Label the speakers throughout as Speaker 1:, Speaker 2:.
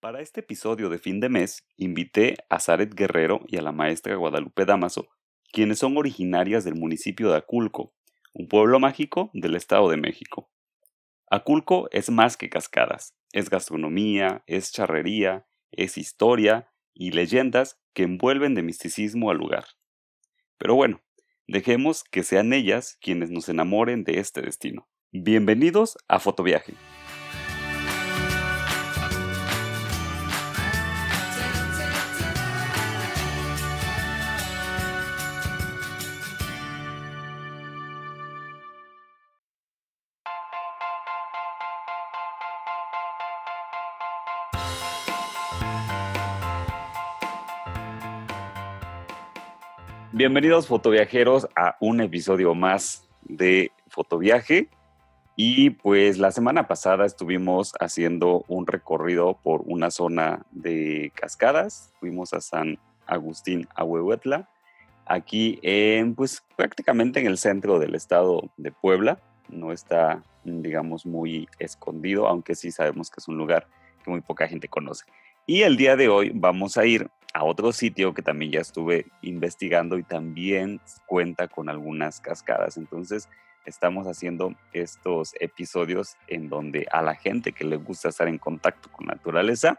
Speaker 1: Para este episodio de fin de mes, invité a Zaret Guerrero y a la maestra Guadalupe Damaso, quienes son originarias del municipio de Aculco, un pueblo mágico del Estado de México. Aculco es más que cascadas, es gastronomía, es charrería, es historia y leyendas que envuelven de misticismo al lugar. Pero bueno, dejemos que sean ellas quienes nos enamoren de este destino. Bienvenidos a Fotoviaje. Bienvenidos fotoviajeros a un episodio más de Fotoviaje. Y pues la semana pasada estuvimos haciendo un recorrido por una zona de cascadas. Fuimos a San Agustín Ahuehuetla, aquí en pues prácticamente en el centro del estado de Puebla. No está digamos muy escondido, aunque sí sabemos que es un lugar que muy poca gente conoce. Y el día de hoy vamos a ir a otro sitio que también ya estuve investigando y también cuenta con algunas cascadas. Entonces, estamos haciendo estos episodios en donde a la gente que le gusta estar en contacto con naturaleza,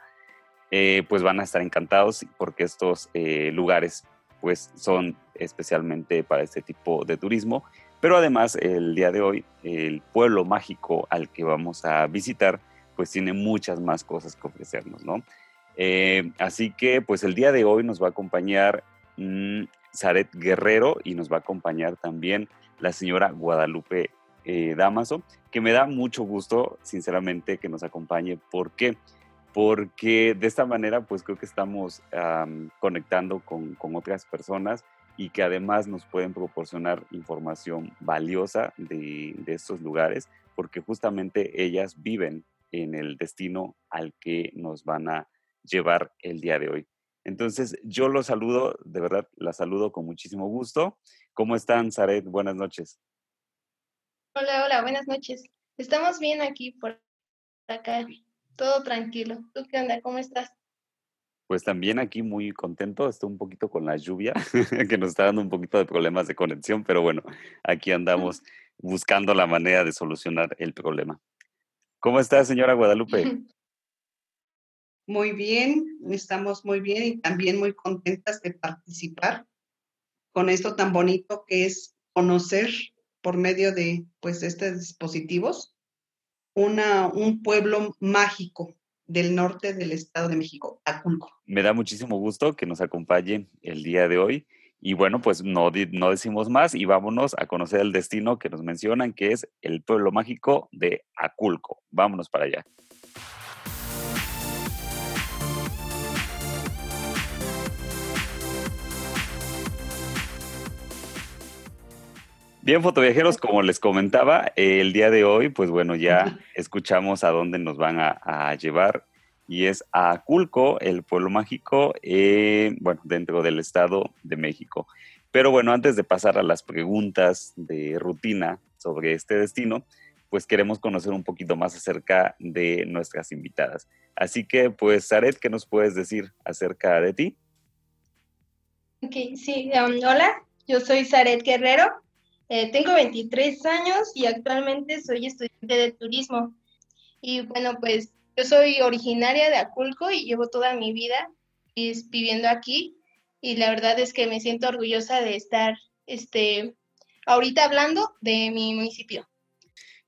Speaker 1: eh, pues van a estar encantados porque estos eh, lugares pues son especialmente para este tipo de turismo. Pero además el día de hoy el pueblo mágico al que vamos a visitar pues tiene muchas más cosas que ofrecernos, ¿no? Eh, así que pues el día de hoy nos va a acompañar mm, Zaret Guerrero y nos va a acompañar también la señora Guadalupe eh, Damaso, que me da mucho gusto, sinceramente, que nos acompañe. ¿Por qué? Porque de esta manera pues creo que estamos conectando con, otras personas y que además nos pueden proporcionar información valiosa de estos lugares, porque justamente ellas viven en el destino al que nos van a llevar el día de hoy. Entonces, yo los saludo, de verdad, la saludo con muchísimo gusto. ¿Cómo están, Zaret? Buenas noches.
Speaker 2: Hola, hola, buenas noches. Estamos bien aquí por acá, todo tranquilo. ¿Tú qué onda? ¿Cómo estás?
Speaker 1: Pues también aquí muy contento, estoy un poquito con la lluvia, que nos está dando un poquito de problemas de conexión, pero bueno, aquí andamos buscando la manera de solucionar el problema. ¿Cómo está, señora Guadalupe?
Speaker 3: Muy bien, estamos muy bien y también muy contentas de participar con esto tan bonito que es conocer por medio de pues estos dispositivos una, un pueblo mágico del norte del Estado de México, Aculco.
Speaker 1: Me da muchísimo gusto que nos acompañe el día de hoy. Y bueno, pues no, no decimos más y vámonos a conocer el destino que nos mencionan, que es el pueblo mágico de Aculco. Vámonos para allá. Bien, fotoviajeros, como les comentaba, el día de hoy, pues bueno, ya escuchamos a dónde nos van a, llevar y es a Aculco, el pueblo mágico, eh, bueno, dentro del Estado de México. Pero bueno, antes de pasar a las preguntas de rutina sobre este destino, pues queremos conocer un poquito más acerca de nuestras invitadas. Así que, pues, Zaret, ¿qué nos puedes decir acerca de ti?
Speaker 2: Ok, sí, um, hola, yo soy Zaret Guerrero, eh, tengo 23 años y actualmente soy estudiante de turismo. Y bueno, pues yo soy originaria de Aculco y llevo toda mi vida viviendo aquí. Y la verdad es que me siento orgullosa de estar este, ahorita hablando de mi municipio.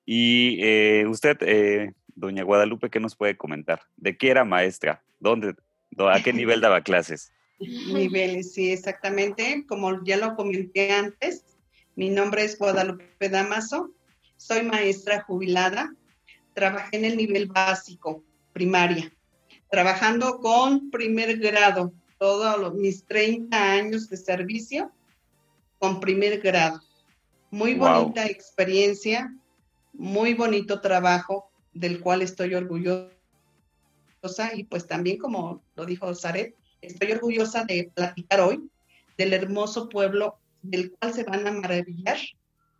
Speaker 1: Y eh, usted, eh, doña Guadalupe, ¿qué nos puede comentar? ¿De qué era maestra? ¿Dónde, ¿A qué nivel daba clases?
Speaker 3: Niveles, sí, exactamente. Como ya lo comenté antes, mi nombre es Guadalupe Damaso, soy maestra jubilada, trabajé en el nivel básico, primaria, trabajando con primer grado, todos mis 30 años de servicio con primer grado. Muy bonita experiencia, muy bonito trabajo del cual estoy orgullosa y pues también como lo dijo Zaret, estoy orgullosa de platicar hoy del hermoso pueblo del cual se van a maravillar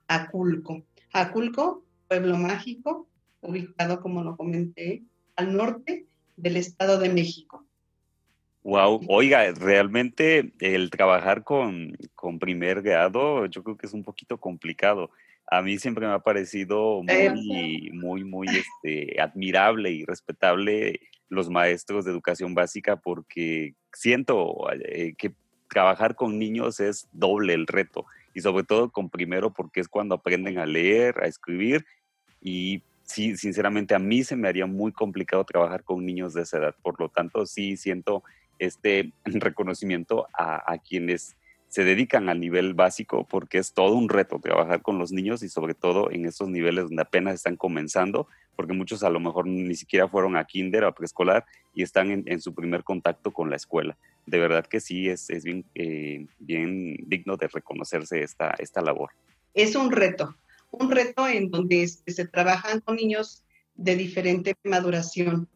Speaker 3: Aculco. Aculco, pueblo mágico, ubicado, como lo comenté, al norte del Estado de México.
Speaker 1: Wow, oiga, realmente el trabajar con, con, primer grado yo creo que es un poquito complicado. A mí siempre me ha parecido
Speaker 3: Eh,
Speaker 1: muy, muy, muy este, admirable y respetable los maestros de educación básica porque siento eh, que trabajar con niños es doble el reto y sobre todo con primero porque es cuando aprenden a leer, a escribir y sí, sinceramente a mí se me haría muy complicado trabajar con niños de esa edad. Por lo tanto, sí siento este reconocimiento a, quienes se dedican al nivel básico porque es todo un reto trabajar con los niños y sobre todo en estos niveles donde apenas están comenzando, porque muchos a lo mejor ni siquiera fueron a kinder o a preescolar y están en su primer contacto con la escuela. De verdad que sí, es, es bien, eh, bien digno de reconocerse esta, esta labor.
Speaker 3: Es un reto, un reto en donde se trabajan con niños de diferente maduración,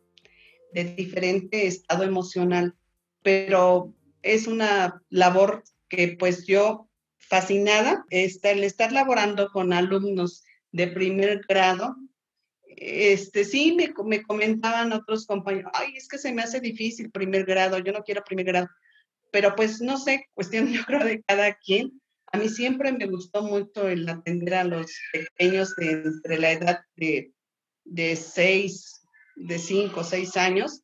Speaker 3: de diferente estado emocional, pero es una labor que pues yo fascinada, el estar laborando con alumnos de primer grado, este sí me, me comentaban otros compañeros, ay, es que se me hace difícil primer grado, yo no quiero primer grado, pero pues no sé, cuestión yo creo de cada quien. A mí siempre me gustó mucho el atender a los pequeños de entre la edad de, de seis, de cinco, seis años,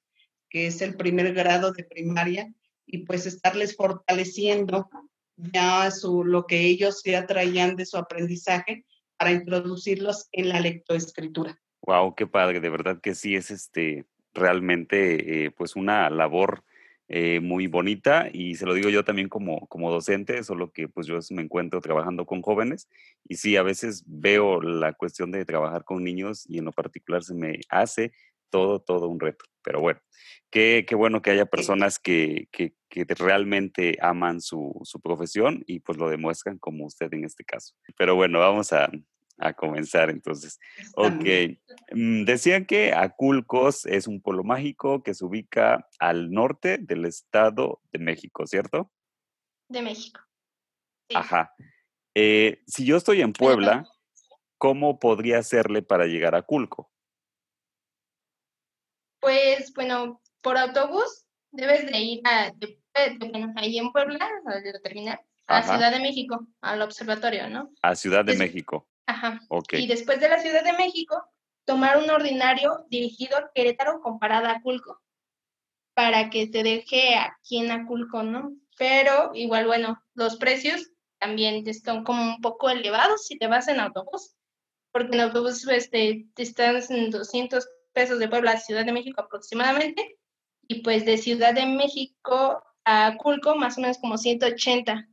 Speaker 3: que es el primer grado de primaria, y pues estarles fortaleciendo ya su, lo que ellos ya traían de su aprendizaje para introducirlos en la lectoescritura.
Speaker 1: Wow, qué padre, de verdad que sí es este realmente eh, pues una labor eh, muy bonita y se lo digo yo también como, como docente, solo que pues yo me encuentro trabajando con jóvenes y sí, a veces veo la cuestión de trabajar con niños y en lo particular se me hace todo, todo un reto. Pero bueno, qué, qué bueno que haya personas que, que, que realmente aman su, su, profesión y pues lo demuestran como usted en este caso. Pero bueno, vamos a, a comenzar entonces. Ok, mm, decían que Aculcos es un pueblo mágico que se ubica al norte del Estado de México, ¿cierto?
Speaker 2: De México.
Speaker 1: Sí. Ajá. Eh, si yo estoy en Puebla, ¿cómo podría hacerle para llegar a Culco?
Speaker 2: Pues bueno, por autobús debes de ir a, de, de, bueno, ahí en Puebla, a Ajá. Ciudad de México, al observatorio, ¿no?
Speaker 1: A Ciudad de es, México.
Speaker 2: Ajá.
Speaker 1: Okay.
Speaker 2: Y después de la Ciudad de México, tomar un ordinario dirigido a Querétaro con parada a Aculco, para que te deje aquí en Aculco, ¿no? Pero igual, bueno, los precios también están como un poco elevados si te vas en autobús, porque en autobús este, te están en 200 pesos de Puebla a Ciudad de México aproximadamente, y pues de Ciudad de México a Aculco más o menos como 180.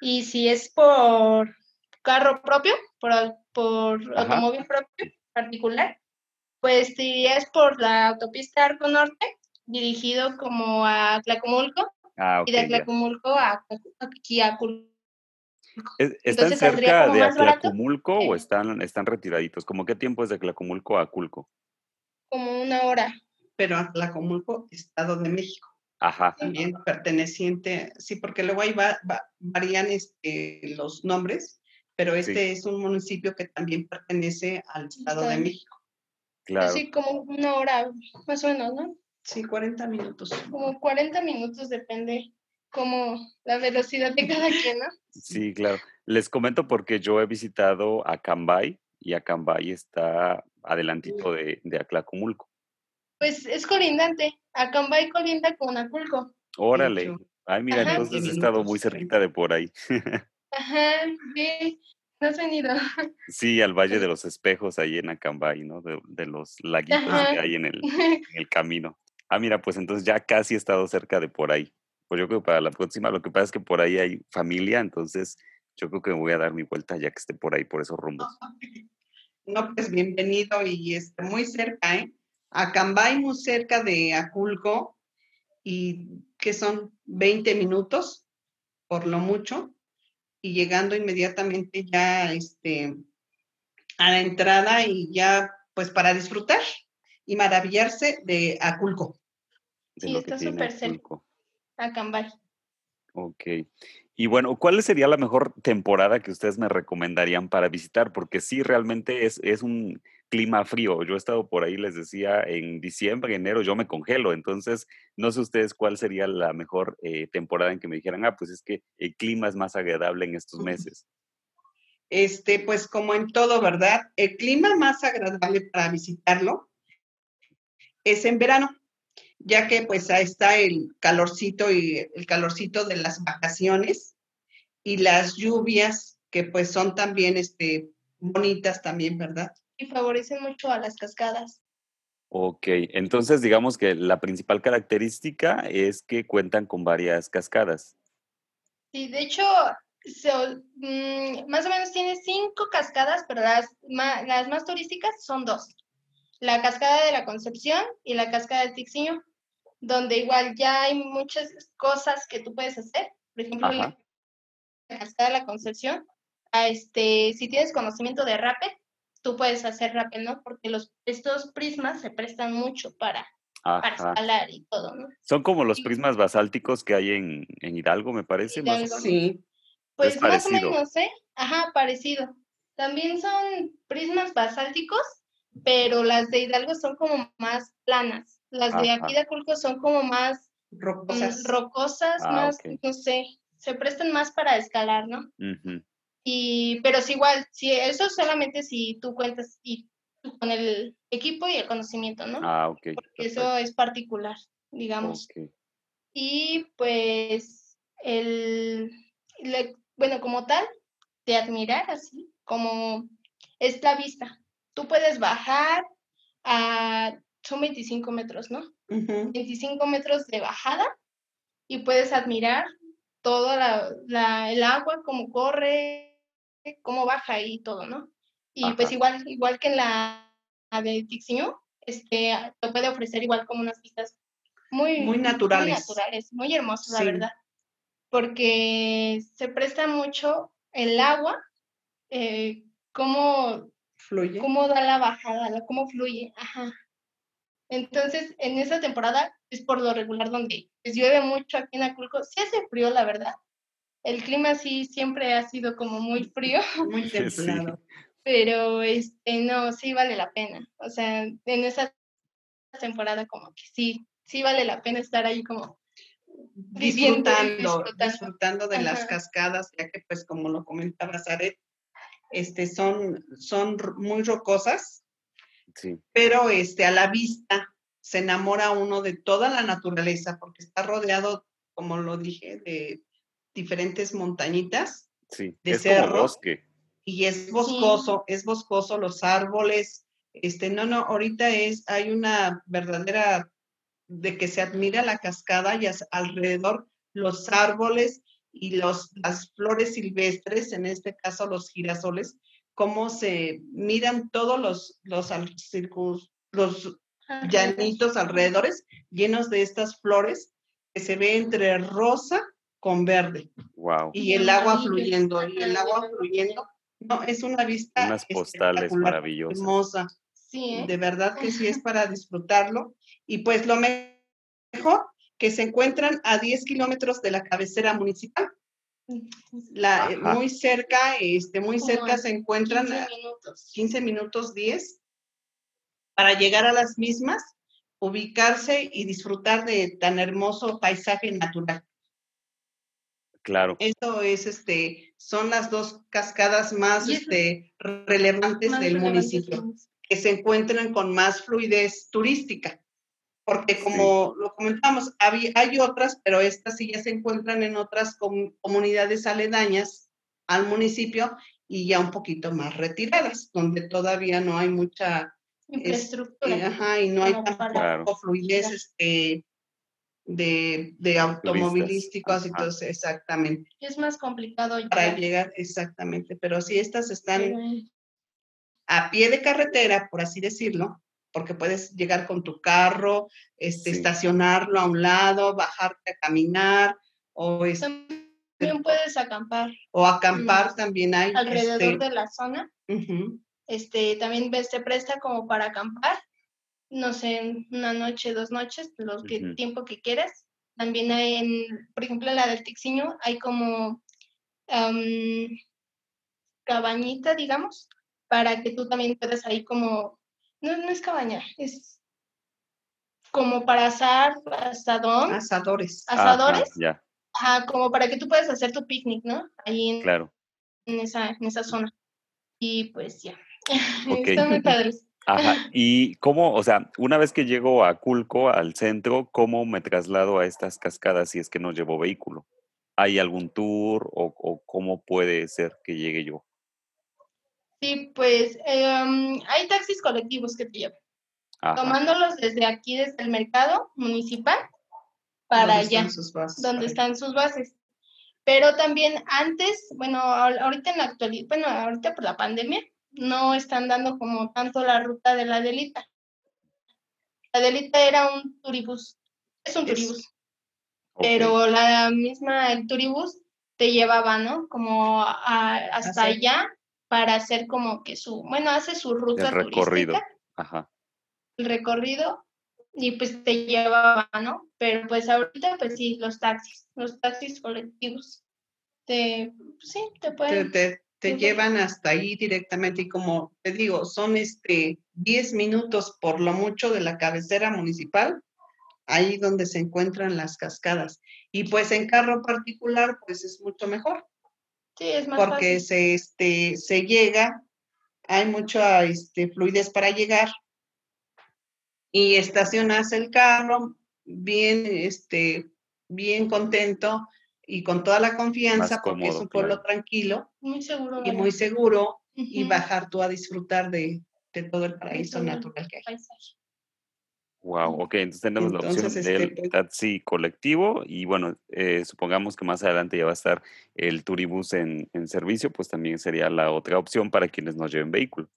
Speaker 2: Y si es por carro propio, por, por automóvil propio particular, pues te irías por la autopista Arco Norte, dirigido como a Tlacomulco,
Speaker 1: ah, okay,
Speaker 2: y de Tlacomulco a, aquí a Culco.
Speaker 1: ¿Están Entonces, cerca de Atlacomulco o están, están retiraditos? ¿Cómo qué tiempo es de Atlacomulco a Culco?
Speaker 2: Como una hora.
Speaker 3: Pero Atlacomulco, Estado de México.
Speaker 1: Ajá.
Speaker 3: También perteneciente, sí, porque luego ahí va, va, varían este, los nombres, pero este sí. es un municipio que también pertenece al Estado de México.
Speaker 1: Claro.
Speaker 2: Sí, como una hora, más o menos, ¿no?
Speaker 3: Sí, 40 minutos.
Speaker 2: Como 40 minutos, depende como la velocidad de cada quien, ¿no?
Speaker 1: Sí, claro. Les comento porque yo he visitado Acambay y Acambay está adelantito de, de Aclacumulco.
Speaker 2: Pues es colindante. Acambay colinda con Aculco.
Speaker 1: Órale. Ay, mira, Ajá, entonces he estado muy cerquita de por ahí.
Speaker 2: Ajá, sí. ¿No has venido?
Speaker 1: Sí, al Valle de los Espejos, ahí en Acambay, ¿no? De, de los laguitos Ajá. que hay en el, en el camino. Ah, mira, pues entonces ya casi he estado cerca de por ahí. Pues yo creo que para la próxima, lo que pasa es que por ahí hay familia, entonces yo creo que me voy a dar mi vuelta ya que esté por ahí, por esos rumbos.
Speaker 3: No, pues bienvenido y está muy cerca, ¿eh? Acambay, muy cerca de Aculco, y que son 20 minutos, por lo mucho, y llegando inmediatamente ya este, a la entrada y ya pues para disfrutar y maravillarse de Aculco.
Speaker 1: De
Speaker 2: sí, está súper cerca. Acambay.
Speaker 1: Ok. Y bueno, ¿cuál sería la mejor temporada que ustedes me recomendarían para visitar? Porque sí, realmente es, es un clima frío. Yo he estado por ahí, les decía, en diciembre, enero, yo me congelo. Entonces, no sé ustedes cuál sería la mejor eh, temporada en que me dijeran, ah, pues es que el clima es más agradable en estos meses.
Speaker 3: Este, pues como en todo, ¿verdad? El clima más agradable para visitarlo es en verano, ya que pues ahí está el calorcito y el calorcito de las vacaciones y las lluvias que pues son también este, bonitas también, ¿verdad?
Speaker 2: Y favorecen mucho a las cascadas.
Speaker 1: Ok, entonces digamos que la principal característica es que cuentan con varias cascadas.
Speaker 2: Sí, de hecho, mm, más o menos tiene cinco cascadas, pero las, las más turísticas son dos. La cascada de la Concepción y la cascada del Tixiño, donde igual ya hay muchas cosas que tú puedes hacer. Por ejemplo, la cascada de la Concepción este, si tienes conocimiento de rappel, tú puedes hacer rappel, ¿no? Porque los, estos prismas se prestan mucho para, para escalar y todo, ¿no?
Speaker 1: Son como los prismas basálticos que hay en, Hidalgo, me parece.
Speaker 2: sí. Pues más o menos, ¿eh? Ajá, parecido. También son prismas basálticos, pero las de Hidalgo son como más planas. Las de aquí de Aculco son como más rocosas, rocosas ah, más, no sé, se prestan más para escalar, ¿no? Y, pero es igual, si eso solamente si tú cuentas y con el equipo y el conocimiento, ¿no?
Speaker 1: Ah, ok.
Speaker 2: Porque eso es particular, digamos. Y pues, el, bueno, como tal, de admirar así, como es la vista. Tú puedes bajar a, son 25 metros, ¿no? 25 metros de bajada y puedes admirar todo la, el agua, cómo corre, cómo baja y todo, ¿no? Y pues igual, igual que en la, de Tixiño, este, te puede ofrecer igual como unas vistas muy,
Speaker 3: muy naturales.
Speaker 2: Muy naturales, muy hermosas, la verdad. Porque se presta mucho el agua, eh, cómo,
Speaker 3: fluye.
Speaker 2: cómo da la bajada, cómo fluye. Ajá. Entonces, en esa temporada es por lo regular donde pues, llueve mucho aquí en Aculco. Sí hace frío, la verdad, el clima sí siempre ha sido como muy frío.
Speaker 3: Muy templado.
Speaker 2: Pero este no, sí vale la pena. O sea, en esa temporada como que sí, sí vale la pena estar ahí como
Speaker 3: disfrutando, disfrutando, de las cascadas, ya que pues como lo comentaba Zaret, este son, son muy rocosas, sí. pero este a la vista se enamora uno de toda la naturaleza porque está rodeado, como lo dije, de diferentes montañitas
Speaker 1: sí, de es cerro. bosque.
Speaker 3: Y es boscoso, es boscoso los árboles. Este, no, no, ahorita es, hay una verdadera de que se admira la cascada y alrededor los árboles y los, las flores silvestres, en este caso los girasoles, cómo se miran todos los, los, los llanitos alrededores llenos de estas flores que se ve entre rosa con verde.
Speaker 1: Wow.
Speaker 3: Y el agua fluyendo, y el agua fluyendo. No, es una vista.
Speaker 1: Unas postales maravillosas.
Speaker 3: Hermosa.
Speaker 2: Sí. ¿eh?
Speaker 3: De verdad que sí es para disfrutarlo. Y pues lo mejor, que se encuentran a 10 kilómetros de la cabecera municipal. La, muy cerca, este, muy cerca se encuentran 15 minutos. 15 minutos 10 para llegar a las mismas, ubicarse y disfrutar de tan hermoso paisaje natural.
Speaker 1: Claro.
Speaker 3: Eso es, este, son las dos cascadas más este, relevantes del municipio, que se encuentran con más fluidez turística. Porque como lo comentamos, hay, hay, otras, pero estas sí ya se encuentran en otras comunidades aledañas al municipio y ya un poquito más retiradas, donde todavía no hay mucha
Speaker 2: infraestructura.
Speaker 3: ajá, y no hay tampoco fluidez este, de, de automovilísticos y todo eso, exactamente.
Speaker 2: Es más complicado
Speaker 3: Para llegar, exactamente, pero si estas están a pie de carretera, por así decirlo, porque puedes llegar con tu carro, este, estacionarlo a un lado, bajarte a caminar, o
Speaker 2: este, también puedes acampar.
Speaker 3: O acampar también hay.
Speaker 2: Alrededor este de la zona. este, también se presta como para acampar no sé, una noche, dos noches, lo que, tiempo que quieras. También hay, en, por ejemplo, en la del Tixiño hay como cabañita, digamos, para que tú también puedas ahí como no, no es cabaña, es como para asar, asadón.
Speaker 3: Asadores.
Speaker 2: Asadores.
Speaker 1: ya,
Speaker 2: Ajá, como para que tú puedas hacer tu picnic, ¿no? Ahí en,
Speaker 1: claro.
Speaker 2: en esa, en esa zona. Y pues ya. Están muy padres.
Speaker 1: Ajá. ¿Y cómo, o sea, una vez que llego a Culco, al centro, cómo me traslado a estas cascadas si es que no llevo vehículo? ¿Hay algún tour o, o cómo puede ser que llegue yo?
Speaker 2: Sí, pues em, hay taxis colectivos que te llevan.
Speaker 1: Ajá.
Speaker 2: Tomándolos desde aquí, desde el mercado municipal, para
Speaker 3: ¿Dónde
Speaker 2: allá.
Speaker 3: están
Speaker 2: donde están sus bases. Pero también antes, bueno, ahor- ahorita en la actualidad, bueno, ahorita por la pandemia, no están dando como tanto la ruta de la Delita. La Delita era un turibús, es un turibús, pero la misma, el turibús te llevaba, ¿no? Como a- hasta allá para hacer como que su, bueno, hace su ruta
Speaker 1: El recorrido.
Speaker 2: turística,
Speaker 1: Ajá.
Speaker 2: el recorrido y pues te llevaba, ¿no? Pero pues ahorita pues sí, los taxis, los taxis colectivos te, pues, sí, te
Speaker 3: te,
Speaker 2: pueden,
Speaker 3: te- te
Speaker 2: Ujú.
Speaker 3: llevan hasta ahí directamente y como te digo, son este 10 minutos por lo mucho de la cabecera municipal, ahí donde se encuentran las cascadas. Y pues en carro particular, pues es mucho mejor,
Speaker 2: sí, es más
Speaker 3: porque
Speaker 2: fácil.
Speaker 3: se, este, se llega, hay mucha este, fluidez para llegar y estacionas el carro bien, este, bien contento y con toda la confianza, porque es un pueblo
Speaker 1: claro.
Speaker 3: tranquilo
Speaker 2: Muy seguro.
Speaker 3: y muy seguro y bajar tú a disfrutar de, de todo el paraíso
Speaker 2: todo
Speaker 3: natural que hay.
Speaker 2: paisaje.
Speaker 1: Wow, ok, entonces tenemos la opción
Speaker 3: Entonces, este,
Speaker 1: del
Speaker 3: pues-
Speaker 1: taxi colectivo y bueno, eh, supongamos que más adelante ya va a estar el turibús en, en servicio, pues también sería la otra opción para quienes no lleven vehículo.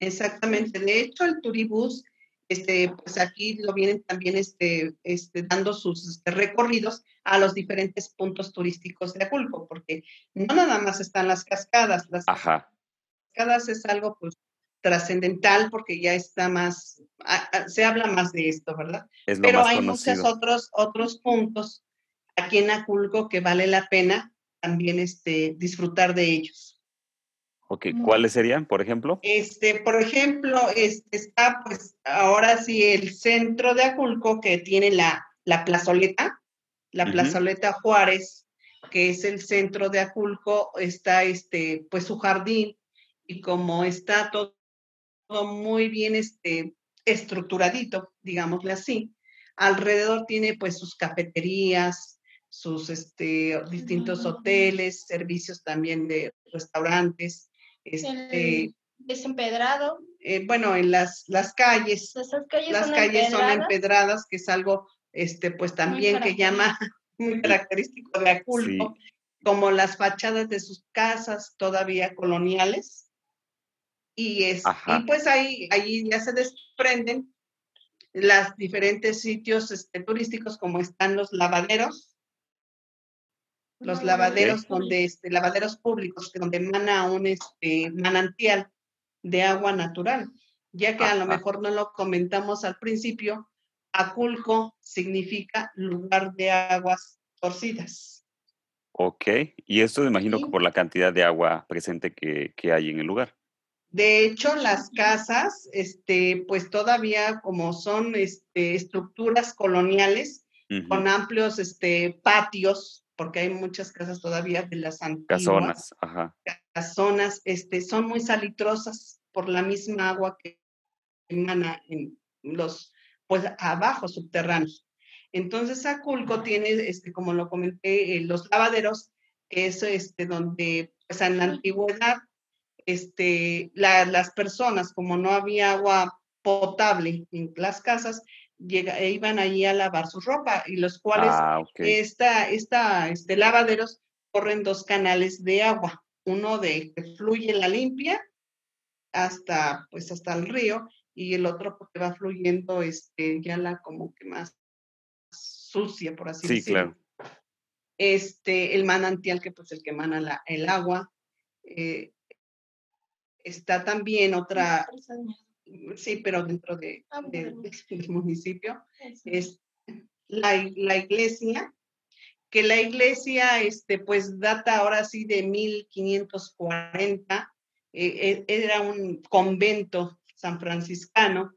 Speaker 3: Exactamente. De hecho, el turibús, este, pues aquí lo vienen también este, este, dando sus este, recorridos a los diferentes puntos turísticos de Aculco, porque no nada más están las cascadas, las
Speaker 1: Ajá,
Speaker 3: cascadas es algo pues trascendental porque ya está más, a- a- se habla más de esto, ¿verdad?
Speaker 1: es
Speaker 3: Pero hay muchos otros, otros puntos aquí en Aculco que vale la pena también este, disfrutar de ellos.
Speaker 1: Ok. ¿cuáles serían, por ejemplo?
Speaker 3: Este, por ejemplo, este, está pues ahora sí el centro de Aculco que tiene la, la plazoleta, la
Speaker 1: Ujú.
Speaker 3: plazoleta Juárez, que es el centro de Aculco, está este, pues su jardín y como está todo, todo muy bien este, estructuradito, digámosle así, alrededor tiene pues sus cafeterías, sus este, distintos hoteles, servicios también de restaurantes, este,
Speaker 2: El desempedrado,
Speaker 3: eh, bueno, en las, las calles,
Speaker 2: esas calles
Speaker 3: las
Speaker 2: son
Speaker 3: calles son
Speaker 2: empedradas,
Speaker 3: que es algo, este, pues también que llama muy característico de Aculco, como las fachadas de sus casas todavía coloniales. Y, es, y pues ahí, ahí ya se desprenden los diferentes sitios este, turísticos como están los lavaderos, los lavaderos donde este, lavaderos públicos que donde emana un este, manantial de agua natural, ya que a lo mejor no lo comentamos al principio, Aculco significa lugar de aguas torcidas.
Speaker 1: Ok, y esto me imagino que por la cantidad de agua presente que, que hay en el lugar.
Speaker 3: De hecho, las casas, este, pues todavía como son este, estructuras coloniales con amplios este, patios, porque hay muchas casas todavía de las antiguas.
Speaker 1: Casonas, ajá.
Speaker 3: las zonas este, son muy salitrosas por la misma agua que emana en los, pues abajo subterráneos. Entonces, Aculco tiene, este, como lo comenté, eh, los lavaderos, que es este, donde, pues en la antigüedad, este, la- las personas, como no había agua potable en las casas, llega, e iban allí a lavar su ropa, y los cuales
Speaker 1: Ah,
Speaker 3: esta, esta, este, lavaderos corren dos canales de agua, uno de que fluye la limpia hasta, pues, hasta el río y el otro porque va fluyendo, este, ya la como que más sucia, por así
Speaker 1: Sí,
Speaker 3: decirlo.
Speaker 1: claro.
Speaker 3: Este, el manantial que pues el que emana la- el agua. eh, está también otra, sí, pero dentro de,
Speaker 2: Ah,
Speaker 3: de- del municipio, es la, la iglesia, que la iglesia, este, pues data ahora sí de 1540, eh, era un convento san franciscano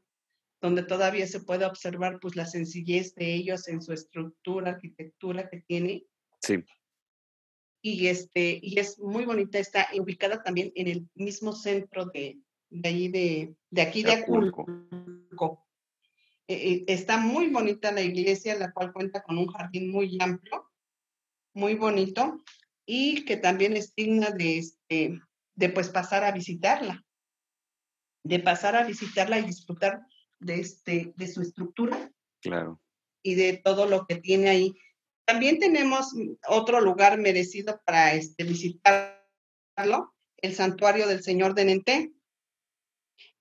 Speaker 3: donde todavía se puede observar pues la sencillez de ellos en su estructura, arquitectura que tiene.
Speaker 1: Sí.
Speaker 3: Y, este, y es muy bonita, está ubicada también en el mismo centro de, de allí, de, de aquí de Acapulco. Eh, eh, está muy bonita la iglesia, la cual cuenta con un jardín muy amplio, muy bonito, y que también es digna de, este, de pues pasar a visitarla, de pasar a visitarla y disfrutar de, este, de su estructura.
Speaker 1: Claro.
Speaker 3: Y de todo lo que tiene ahí. También tenemos otro lugar merecido para este, visitarlo, el santuario del Señor de Nenté.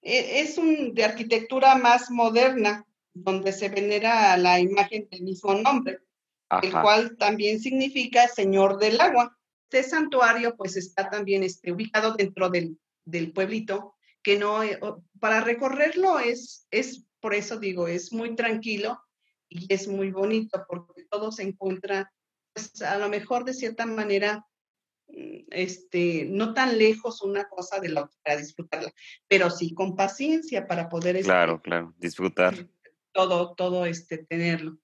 Speaker 3: E, es un de arquitectura más moderna, donde se venera la imagen del mismo nombre, el cual también significa Señor del Agua. Este santuario pues está también este, ubicado dentro del, del pueblito que no, eh, para recorrerlo es, es, por eso digo, es muy tranquilo y es muy bonito porque todo se encuentra, pues, a lo mejor de cierta manera, este, no tan lejos una cosa de la otra para disfrutarla, pero sí con paciencia para poder...
Speaker 1: Este, claro, claro, disfrutar.
Speaker 3: Todo, todo este, tenerlo.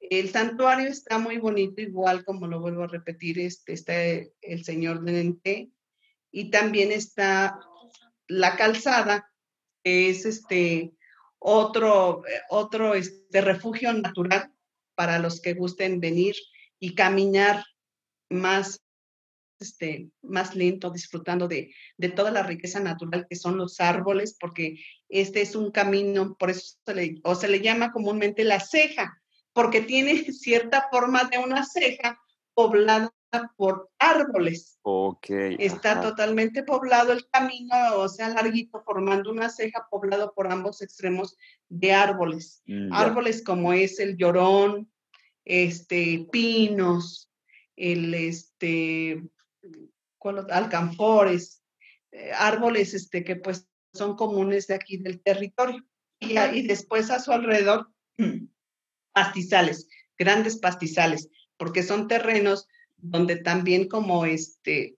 Speaker 3: El santuario está muy bonito, igual como lo vuelvo a repetir, este, está el Señor de Nente y también está la calzada es este otro, otro este, refugio natural para los que gusten venir y caminar más, este, más lento, disfrutando de, de, toda la riqueza natural que son los árboles, porque este es un camino, por eso se le, o se le llama comúnmente la ceja, porque tiene cierta forma de una ceja poblada por árboles.
Speaker 1: Ok.
Speaker 3: Está totalmente poblado el camino, o sea, larguito, formando una ceja poblado por ambos extremos de árboles. Mm, árboles como es el llorón, este, pinos, el, este, alcanfores, eh, árboles, este, que pues son comunes de aquí del territorio. Y, y después a su alrededor, pastizales, grandes pastizales, porque son terrenos donde también como este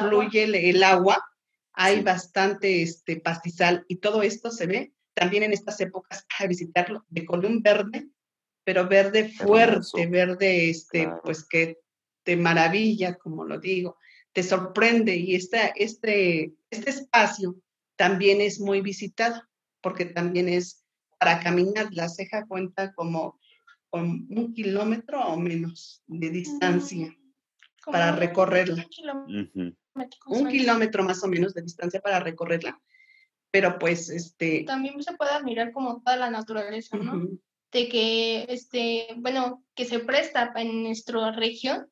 Speaker 3: fluye el agua, hay bastante este pastizal y todo esto se ve también en estas épocas a visitarlo de color verde, pero verde fuerte, verde este pues que te maravilla, como lo digo, te sorprende y este, este espacio también es muy visitado porque también es para caminar, la ceja cuenta como con un kilómetro o menos de distancia para recorrerla. Un kilómetro, más o menos de distancia para recorrerla. Pero pues, este...
Speaker 2: También se puede admirar como toda la naturaleza, ¿no? De que, este, bueno, que se presta en nuestra región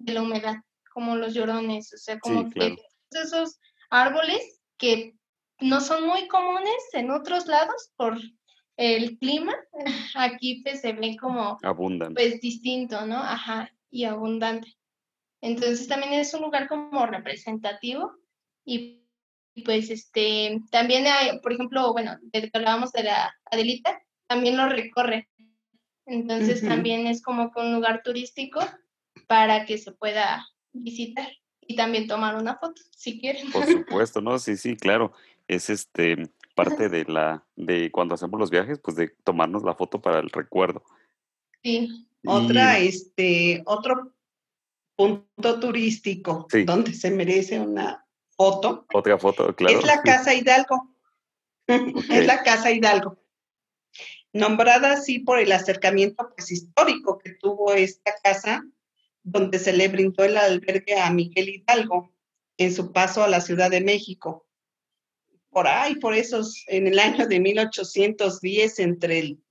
Speaker 2: de la humedad, como los llorones, o sea, como que esos árboles que no son muy comunes en otros lados por el clima, aquí pues se ve como...
Speaker 1: Abundante.
Speaker 2: Pues distinto, ¿no? Ajá, y abundante. Entonces también es un lugar como representativo y, pues este, también hay, por ejemplo, bueno, desde que hablábamos de la Adelita, también lo recorre. Entonces también es como que un lugar turístico para que se pueda visitar y también tomar una foto, si quieren.
Speaker 1: Por supuesto, ¿no? Sí, sí, claro. Es este parte de la, de cuando hacemos los viajes, pues de tomarnos la foto para el recuerdo.
Speaker 2: Sí.
Speaker 3: Otra, este, otro punto turístico donde se merece una foto.
Speaker 1: Otra foto, claro.
Speaker 3: Es la Casa Hidalgo. Es la Casa Hidalgo. Nombrada así por el acercamiento pues, histórico que tuvo esta casa, donde se le brindó el albergue a Miguel Hidalgo en su paso a la Ciudad de México. Por ahí, por esos, en el año de 1810, entre el,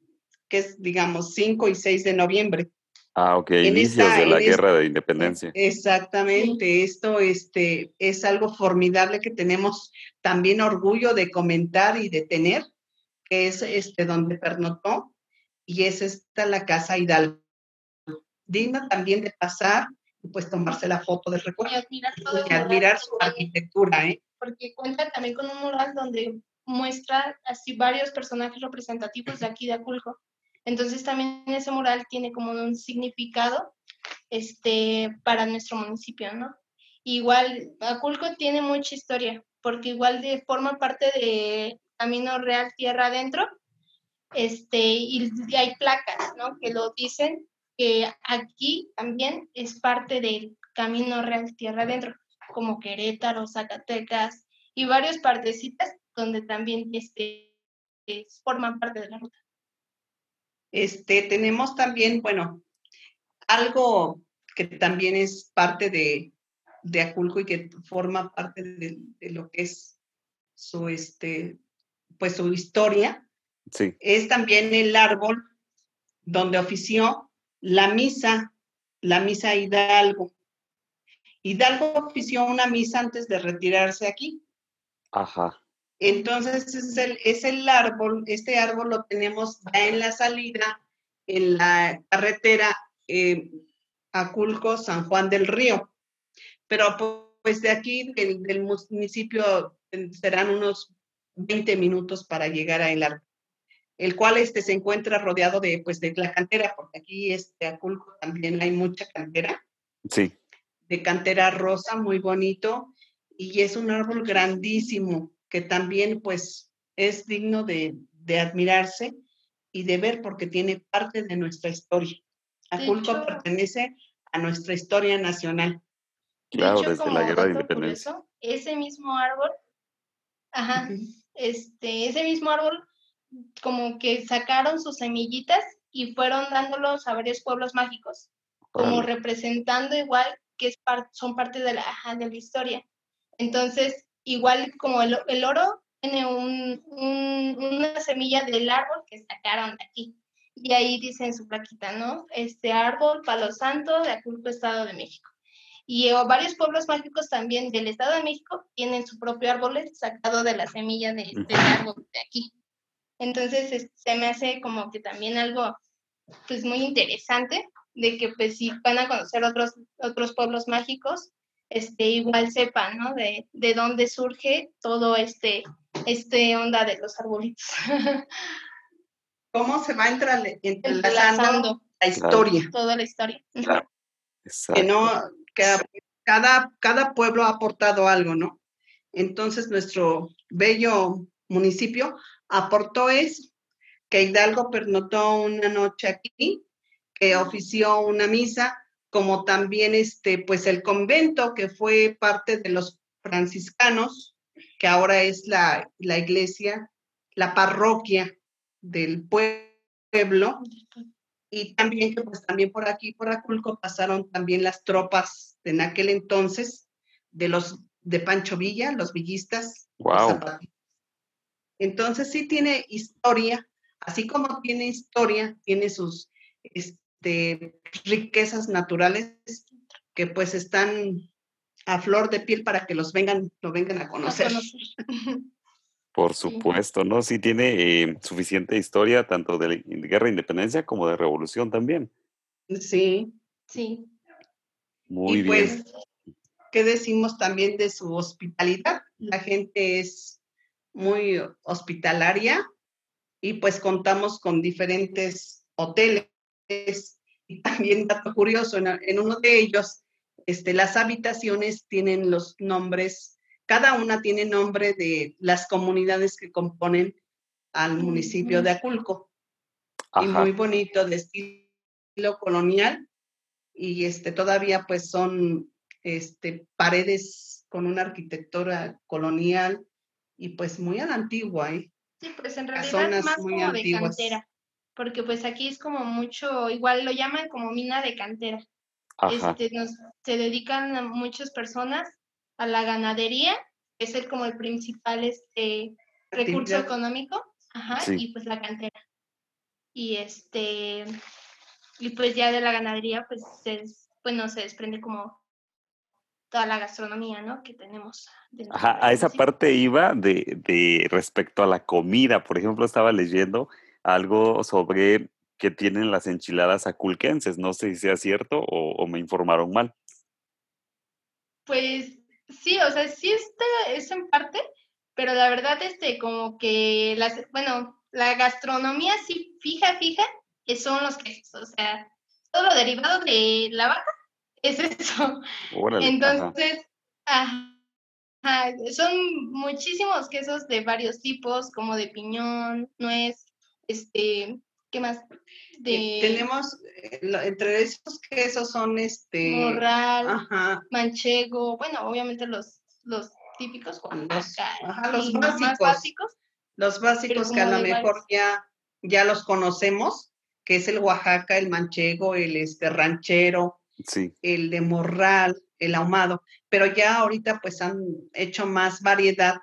Speaker 3: que es, digamos, 5 y 6 de noviembre.
Speaker 1: Ah, ok, inicios de la guerra de independencia.
Speaker 3: Exactamente, esto este, es algo formidable que tenemos también orgullo de comentar y de tener, que es este, donde pernotó, y es esta la Casa Hidalgo. Digna también de pasar y pues tomarse la foto del recuerdo.
Speaker 2: Y
Speaker 3: admirar, su arquitectura, ¿eh?
Speaker 2: Porque cuenta también con un mural donde muestra así varios personajes representativos de aquí de Aculco. Entonces también ese mural tiene como un significado este, para nuestro municipio, ¿no? Igual, Aculco tiene mucha historia, porque igual de, forma parte de Camino Real Tierra Adentro, este, y, hay placas, ¿no? Que lo dicen que aquí también es parte del Camino Real Tierra Adentro, como Querétaro, Zacatecas y varias partecitas donde también este, forman parte de la ruta.
Speaker 3: Este, tenemos también, bueno, algo que también es parte de, de Aculco y que forma parte de, lo que es su, este, pues su historia, sí. es también el árbol donde ofició la misa, la misa Hidalgo. Hidalgo ofició una misa antes de retirarse aquí.
Speaker 1: Ajá.
Speaker 3: Entonces es el, es el árbol, este árbol lo tenemos ya en la salida, en la carretera eh, Aculco, San Juan del Río. Pero pues de aquí, del, municipio, serán unos 20 minutos para llegar a el árbol, el cual este, se encuentra rodeado de, pues, de la cantera, porque aquí este, Aculco también hay mucha cantera.
Speaker 1: Sí.
Speaker 3: De cantera rosa, muy bonito, y es un árbol grandísimo que también pues es digno de, admirarse y de ver porque tiene parte de nuestra historia. Aculco pertenece a nuestra historia nacional.
Speaker 1: Claro, desde la guerra de independencia.
Speaker 2: ese mismo árbol, ajá, este, ese mismo árbol, como que sacaron sus semillitas y fueron dándolos a varios pueblos mágicos, como representando igual que es son parte de la, de la historia. Entonces, igual como el, oro tiene una semilla del árbol que sacaron de aquí. Y ahí dice en su plaquita, ¿no? Este árbol, Palo Santo, de Aculco, Estado de México. Y varios pueblos mágicos también del Estado de México tienen su propio árbol sacado de la semilla de, del árbol de aquí. Entonces, se me hace como que también algo, pues, muy interesante de que, pues, si van a conocer otros, otros pueblos mágicos, este, igual sepan, ¿no? De, de dónde surge todo este, este onda de los arbolitos.
Speaker 3: ¿Cómo se va entrelazando la historia?
Speaker 2: Toda la historia.
Speaker 3: Que no, cada, cada pueblo ha aportado algo, ¿no? Entonces nuestro bello municipio aportó eso, que Hidalgo pernotó una noche aquí, que ofició una misa, como también este, pues el convento que fue parte de los franciscanos, que ahora es la, la iglesia, la parroquia del pueblo, y también que pues también por aquí, por Aculco, pasaron también las tropas de en aquel entonces de los de Pancho Villa, los villistas.
Speaker 1: Wow.
Speaker 3: Entonces sí tiene historia, así como tiene historia, tiene sus, de riquezas naturales que pues están a flor de piel para que los vengan, lo vengan a conocer.
Speaker 1: Por supuesto, ¿no? Sí tiene eh, suficiente historia tanto de guerra de independencia como de revolución también.
Speaker 3: Sí.
Speaker 2: Sí.
Speaker 1: Muy y Pues,
Speaker 3: ¿qué decimos también de su hospitalidad? La gente es muy hospitalaria y pues contamos con diferentes hoteles y también dato curioso, en, uno de ellos, este, las habitaciones tienen los nombres, cada una tiene nombre de las comunidades que componen al municipio de Aculco. Y muy bonito, de estilo colonial. Y este, todavía pues son este, paredes con una arquitectura colonial y pues muy a la antigua. ¿eh?
Speaker 2: Sí, pues en realidad más muy como de cantera porque pues aquí es como mucho, igual lo llaman como mina de cantera. Este, se dedican muchas personas a la ganadería, que es el, como el principal este, recurso económico, ajá, y pues la cantera. Y este, y pues ya de la ganadería, pues se, bueno, se desprende como toda la gastronomía, ¿no? Que tenemos.
Speaker 1: Ajá, a esa parte iba de, de respecto a la comida. Por ejemplo, estaba leyendo algo sobre que tienen las enchiladas aculquenses. No sé si sea cierto o, me informaron mal.
Speaker 2: Pues sí, o sea, sí está eso en parte, pero la verdad, este, como que las, bueno, la gastronomía sí fija, fija, que son los quesos, o sea, todo lo derivado de la vaca es eso. Entonces, son muchísimos quesos de varios tipos, como de piñón, nuez, este, ¿qué más?
Speaker 3: De... Tenemos, eh, entre esos quesos son este...
Speaker 2: Morral, manchego, bueno, obviamente los, los típicos,
Speaker 3: los, los básicos, Los básicos que a lo mejor ya, ya los conocemos, que es el Oaxaca, el manchego, el este ranchero, el de morral, el ahumado, pero ya ahorita pues han hecho más variedad,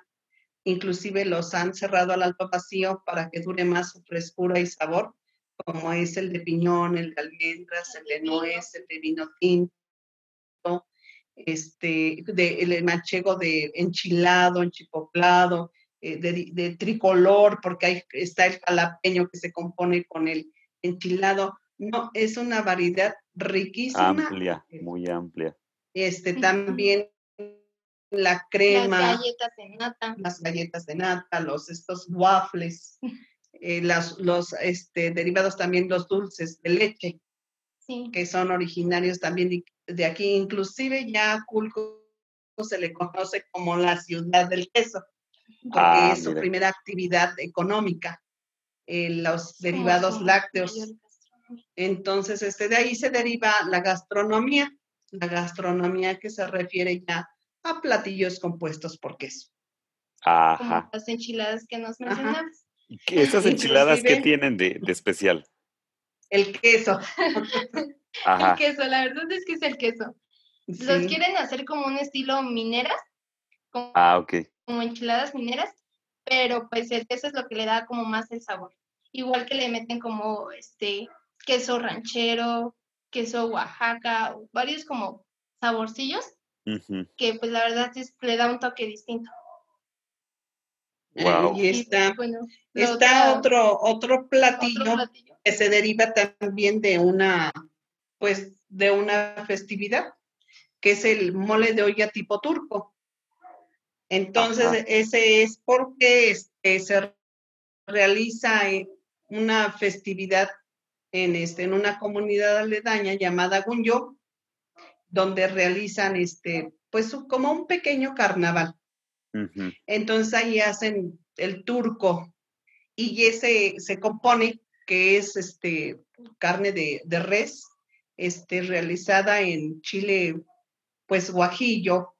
Speaker 3: inclusive los han cerrado al alto vacío para que dure más su frescura y sabor, como es el de piñón, el de almendras, el de nuez, el de vino tinto, este, de, el manchego de enchilado, enchipoplado, eh, de, de, tricolor, porque ahí está el jalapeño que se compone con el enchilado. No, es una variedad riquísima.
Speaker 1: Amplia, muy amplia.
Speaker 3: Este, también la crema.
Speaker 2: Las galletas de nata.
Speaker 3: Las galletas de nata, los, estos waffles, eh, las, los este, derivados también, los dulces de leche, que son originarios también de, aquí. Inclusive ya a Culco se le conoce como la ciudad del queso, porque ah, es su primera actividad económica, eh, los derivados lácteos. Entonces, este, de ahí se deriva la gastronomía la gastronomía que se refiere ya a platillos compuestos por queso.
Speaker 2: Ajá. las enchiladas que nos mencionabas.
Speaker 1: ¿Esas enchiladas qué tienen de, especial?
Speaker 3: El queso.
Speaker 2: El queso, la verdad es que es el queso. Los quieren hacer como un estilo mineras.
Speaker 1: ah, ok.
Speaker 2: Como enchiladas mineras, pero pues el queso es lo que le da como más el sabor. Igual que le meten como este queso ranchero, queso Oaxaca, varios como saborcillos, que pues la verdad es, le da un toque distinto.
Speaker 3: Y está, está otro, otro platillo, que se deriva también de una, pues, de una festividad, que es el mole de olla tipo turco. Entonces, ese es porque este, se realiza una festividad en, este, en una comunidad aledaña llamada Gunyo, donde realizan este, pues como un pequeño carnaval. Entonces ahí hacen el turco y ese se compone que es este, carne de, de res este, realizada en chile, pues guajillo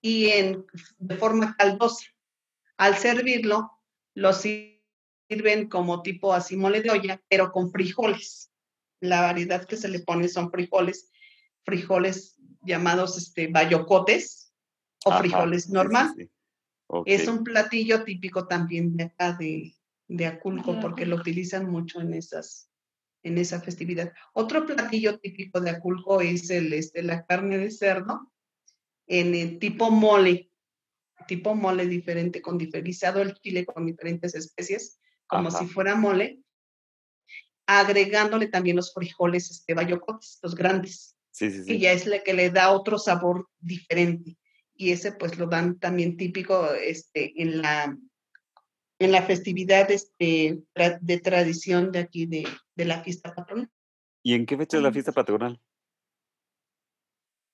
Speaker 3: y en, de forma caldosa. Al servirlo, los sirven como tipo así mole de olla, pero con frijoles. La variedad que se le pone son frijoles, frijoles llamados este, bayocotes o frijoles normal. Es un platillo típico también de acá de, de Aculco, porque lo utilizan mucho en esas en esa festividad. Otro platillo típico de Aculco es el, este, la carne de cerdo en el tipo mole, tipo mole diferente, con diferenciado el chile con diferentes especies como si fuera mole, agregándole también los frijoles este, bayocotes, los grandes.
Speaker 1: Sí, sí, sí.
Speaker 3: Y ya es la que le da otro sabor diferente. Y ese pues lo dan también típico este, en, la, en la festividad este, de tradición de aquí de, de la fiesta patronal.
Speaker 1: ¿Y en qué fecha es la fiesta patronal?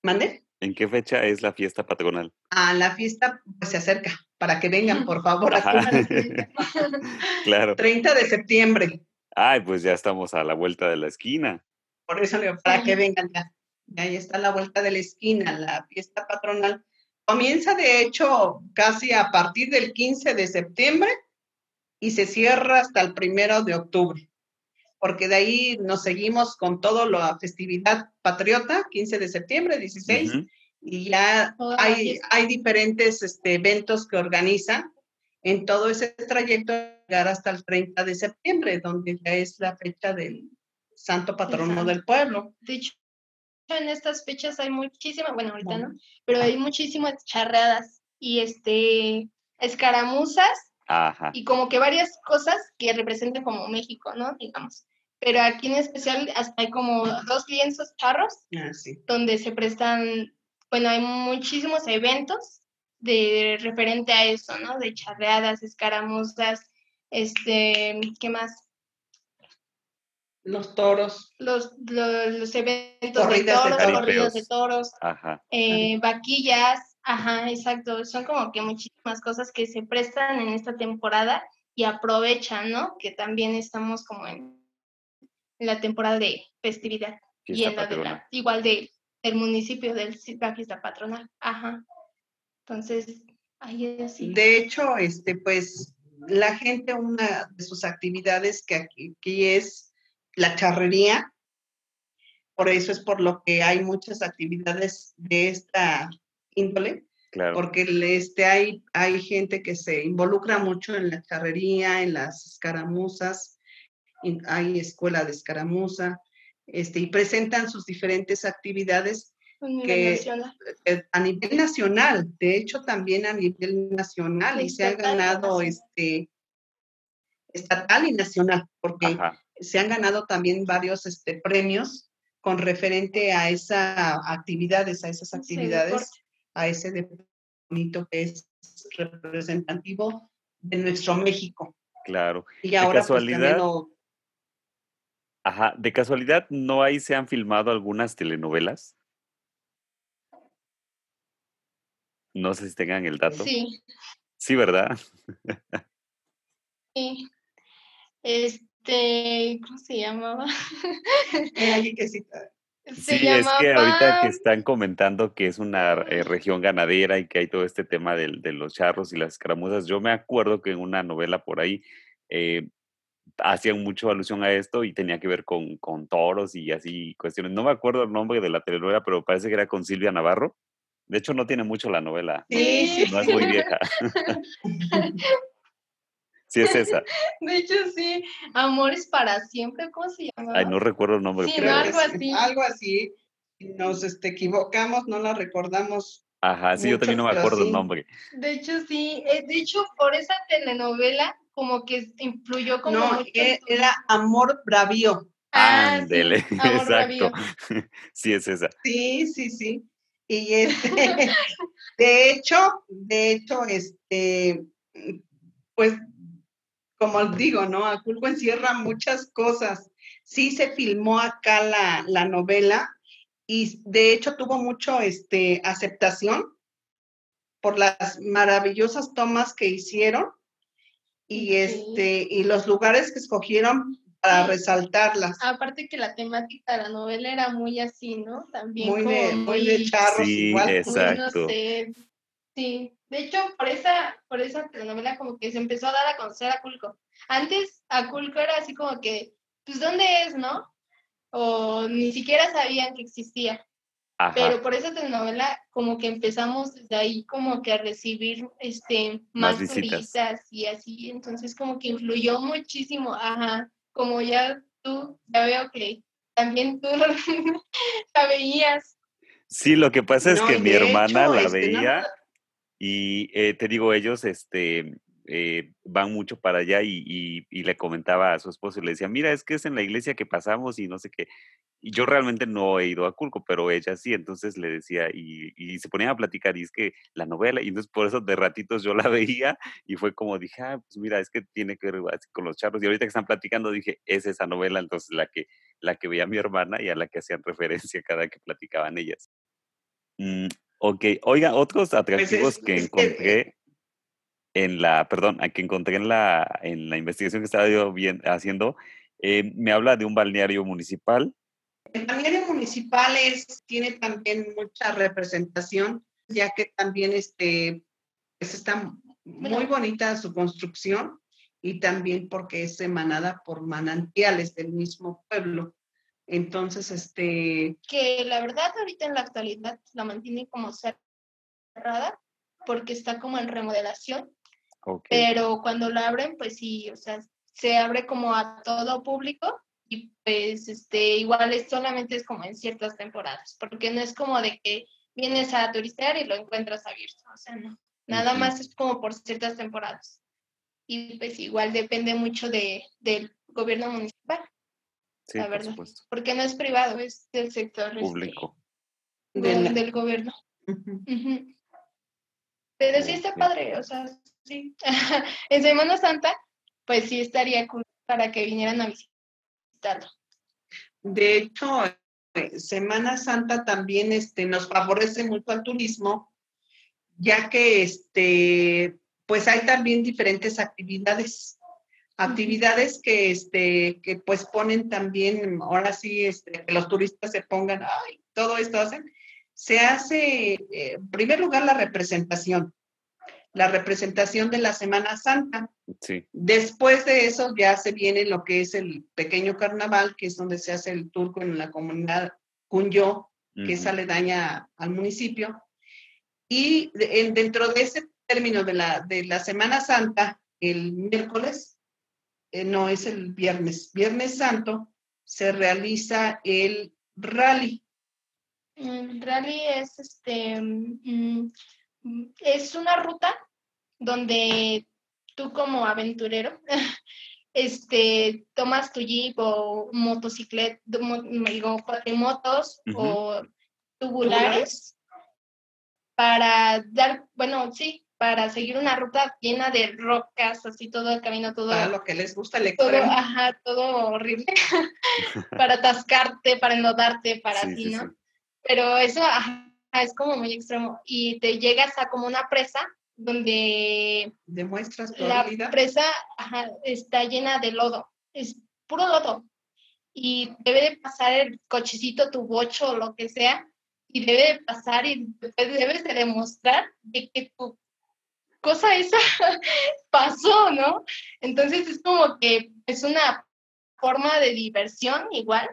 Speaker 3: ¿Mande?
Speaker 1: ¿En qué fecha es la fiesta patronal?
Speaker 3: Ah, la fiesta pues, se acerca, para que vengan, por favor.
Speaker 1: claro.
Speaker 3: 30 de septiembre.
Speaker 1: Ay, pues ya estamos a la vuelta de la esquina.
Speaker 3: Por eso, para que vengan ya. Ahí está la vuelta de la esquina, la fiesta patronal. Comienza, de hecho, casi a partir del 15 de septiembre y se cierra hasta el primero de octubre porque de ahí nos seguimos con todo la festividad patriota, 15 de septiembre, 16, y ya hay, hay diferentes este, eventos que organizan en todo ese trayecto llegar hasta el 30 de septiembre, donde ya es la fecha del santo patrono del pueblo.
Speaker 2: De hecho, en estas fechas hay muchísimas, bueno, ahorita no, pero hay muchísimas charreadas y este escaramuzas y como que varias cosas que representan como México, ¿no? Digamos. Pero aquí en especial hasta hay como dos lienzos charros
Speaker 3: ah,
Speaker 2: donde se prestan, bueno, hay muchísimos eventos de referente a eso, ¿no? De charreadas, escaramuzas, este, ¿qué más?
Speaker 3: Los toros.
Speaker 2: Los, los, eventos de toros, corridas de toros,
Speaker 1: Ajá.
Speaker 2: Eh, vaquillas, Ajá, exacto. Son como que muchísimas cosas que se prestan en esta temporada y aprovechan, ¿no? Que también estamos como en la temporada de festividad y en la de la, igual de, del municipio del la fiesta patronal. Ajá. Entonces, ahí es así.
Speaker 3: De hecho, este, pues, la gente, una de sus actividades que aquí, aquí es la charrería, por eso es por lo que hay muchas actividades de esta índole, claro. porque este, hay, hay gente que se involucra mucho en la charrería, en las escaramuzas, hay escuela de escaramuza, este, y presentan sus diferentes actividades que, eh, a nivel nacional, de hecho también a nivel nacional, y se han ganado este, estatal y nacional, porque se han ganado también varios este, premios con referente a esas actividades, a esas actividades, a ese bonito que es representativo de nuestro México.
Speaker 1: Claro.
Speaker 3: Y ahora pues,
Speaker 1: Ajá, de casualidad, ¿no ahí se han filmado algunas telenovelas? No sé si tengan el dato.
Speaker 2: Sí.
Speaker 1: Sí, ¿verdad?
Speaker 2: sí. Este, ¿cómo se llamaba?
Speaker 3: que sí.
Speaker 1: sí, es que ahorita que están comentando que es una eh, región ganadera y que hay todo este tema de, de, los charros y las escaramuzas, yo me acuerdo que en una novela por ahí eh, hacían mucho alusión a esto y tenía que ver con, con, toros y así cuestiones. No me acuerdo el nombre de la telenovela, pero parece que era con Silvia Navarro. De hecho, no tiene mucho la novela.
Speaker 2: Sí,
Speaker 1: no, es muy vieja. sí, es esa.
Speaker 2: De hecho, sí. Amores para siempre, ¿cómo se llama?
Speaker 1: Ay, no recuerdo el nombre.
Speaker 2: Sí, algo así.
Speaker 3: Algo así. Nos este, equivocamos, no la recordamos.
Speaker 1: Ajá, sí, yo también no me acuerdo el nombre.
Speaker 2: De hecho, sí. Eh, de hecho, por esa telenovela como que influyó como...
Speaker 3: No, e, era Amor Bravío.
Speaker 1: Ah, Ándele, exacto. sí, es esa.
Speaker 3: Sí, sí, sí. Y este, de hecho, de hecho, este, pues, como digo, ¿no? Aculco encierra muchas cosas. Sí se filmó acá la, la novela y de hecho tuvo mucho este, aceptación por las maravillosas tomas que hicieron y, este, y los lugares que escogieron para resaltarlas.
Speaker 2: Aparte que la temática de la novela era muy así, ¿no? También
Speaker 3: muy, de, muy, de charros
Speaker 1: sí,
Speaker 3: igual.
Speaker 1: Exacto.
Speaker 2: Sí, de hecho, por esa, por esa telenovela como que se empezó a dar a conocer a Culco. Antes, Aculco era así como que, pues, ¿dónde es, no? O ni siquiera sabían que existía. Pero por esa telenovela, como que empezamos desde ahí como que a recibir este más, turistas y así, entonces como que influyó muchísimo, ajá, como ya tú, ya veo que también tú la veías.
Speaker 1: Sí, lo que pasa es que mi hermana la este, veía y eh, te digo, ellos, este, eh, van mucho para allá y, le comentaba a su esposo y le decía, mira, es que es en la iglesia que pasamos y no sé qué. Y yo realmente no he ido a Culco, pero ella sí, entonces le decía y, se ponían a platicar y es que la novela, y entonces por eso de ratitos yo la veía y fue como dije, ah, pues mira, es que tiene que ver con los charros. Y ahorita que están platicando dije, es esa novela, entonces la que, la que veía mi hermana y a la que hacían referencia cada que platicaban ellas. Mm, ok, oiga, otros pues atractivos que encontré en la, perdón, que encontré en la, en la investigación que estaba yo bien, haciendo, eh, me habla de un balneario municipal.
Speaker 3: El balneario municipal es, tiene también mucha representación, ya que también este, pues está muy bonita su construcción y también porque es emanada por manantiales del mismo pueblo. Entonces, este...
Speaker 2: Que la verdad ahorita en la actualidad la mantiene como cerrada porque está como en remodelación pero cuando lo abren, pues sí, o sea, se abre como a todo público y pues este, igual es, solamente es como en ciertas temporadas, porque no es como de que vienes a turistear y lo encuentras abierto, o sea, no, nada más es como por ciertas temporadas. Y pues igual depende mucho de, del gobierno municipal, la verdad, porque no es privado, es del sector este,
Speaker 1: público.
Speaker 2: del, gobierno. Pero sí está padre, o sea, sí. en Semana Santa, pues sí estaría cool para que vinieran a visitarlo.
Speaker 3: De hecho, eh, Semana Santa también este, nos favorece mucho al turismo ya que este, pues hay también diferentes actividades actividades que, este, que pues ponen también, ahora sí, este, que los turistas se pongan, ay, todo esto hacen, se hace, eh, en primer lugar, la representación, la representación de la Semana Santa.
Speaker 1: Sí.
Speaker 3: Después de eso ya se viene lo que es el pequeño carnaval, que es donde se hace el turco en la comunidad Cunyó, que es aledaña al municipio. Y dentro de ese término de la, de la Semana Santa, el miércoles eh, no es el viernes, Viernes Santo, se realiza el rally.
Speaker 2: El rally es este mm, es una ruta donde tú como aventurero este tomas tu jeep o motocicleta, digo, motos o tubulares para dar, bueno, sí, para seguir una ruta llena de rocas, así todo el camino, todo.
Speaker 3: Para lo que les gusta el.
Speaker 2: Todo, ajá, todo horrible. para atascarte, para enlodarte, para ti, ¿no? Pero eso es como muy extremo. Y te llegas a como una presa donde.
Speaker 3: Demuestras tu
Speaker 2: La presa está llena de lodo. Es puro lodo. Y debe de pasar el cochecito, tu bocho o lo que sea, y debe de pasar y debes de demostrar de que tu cosa esa pasó, ¿no? Entonces es como que es una forma de diversión igual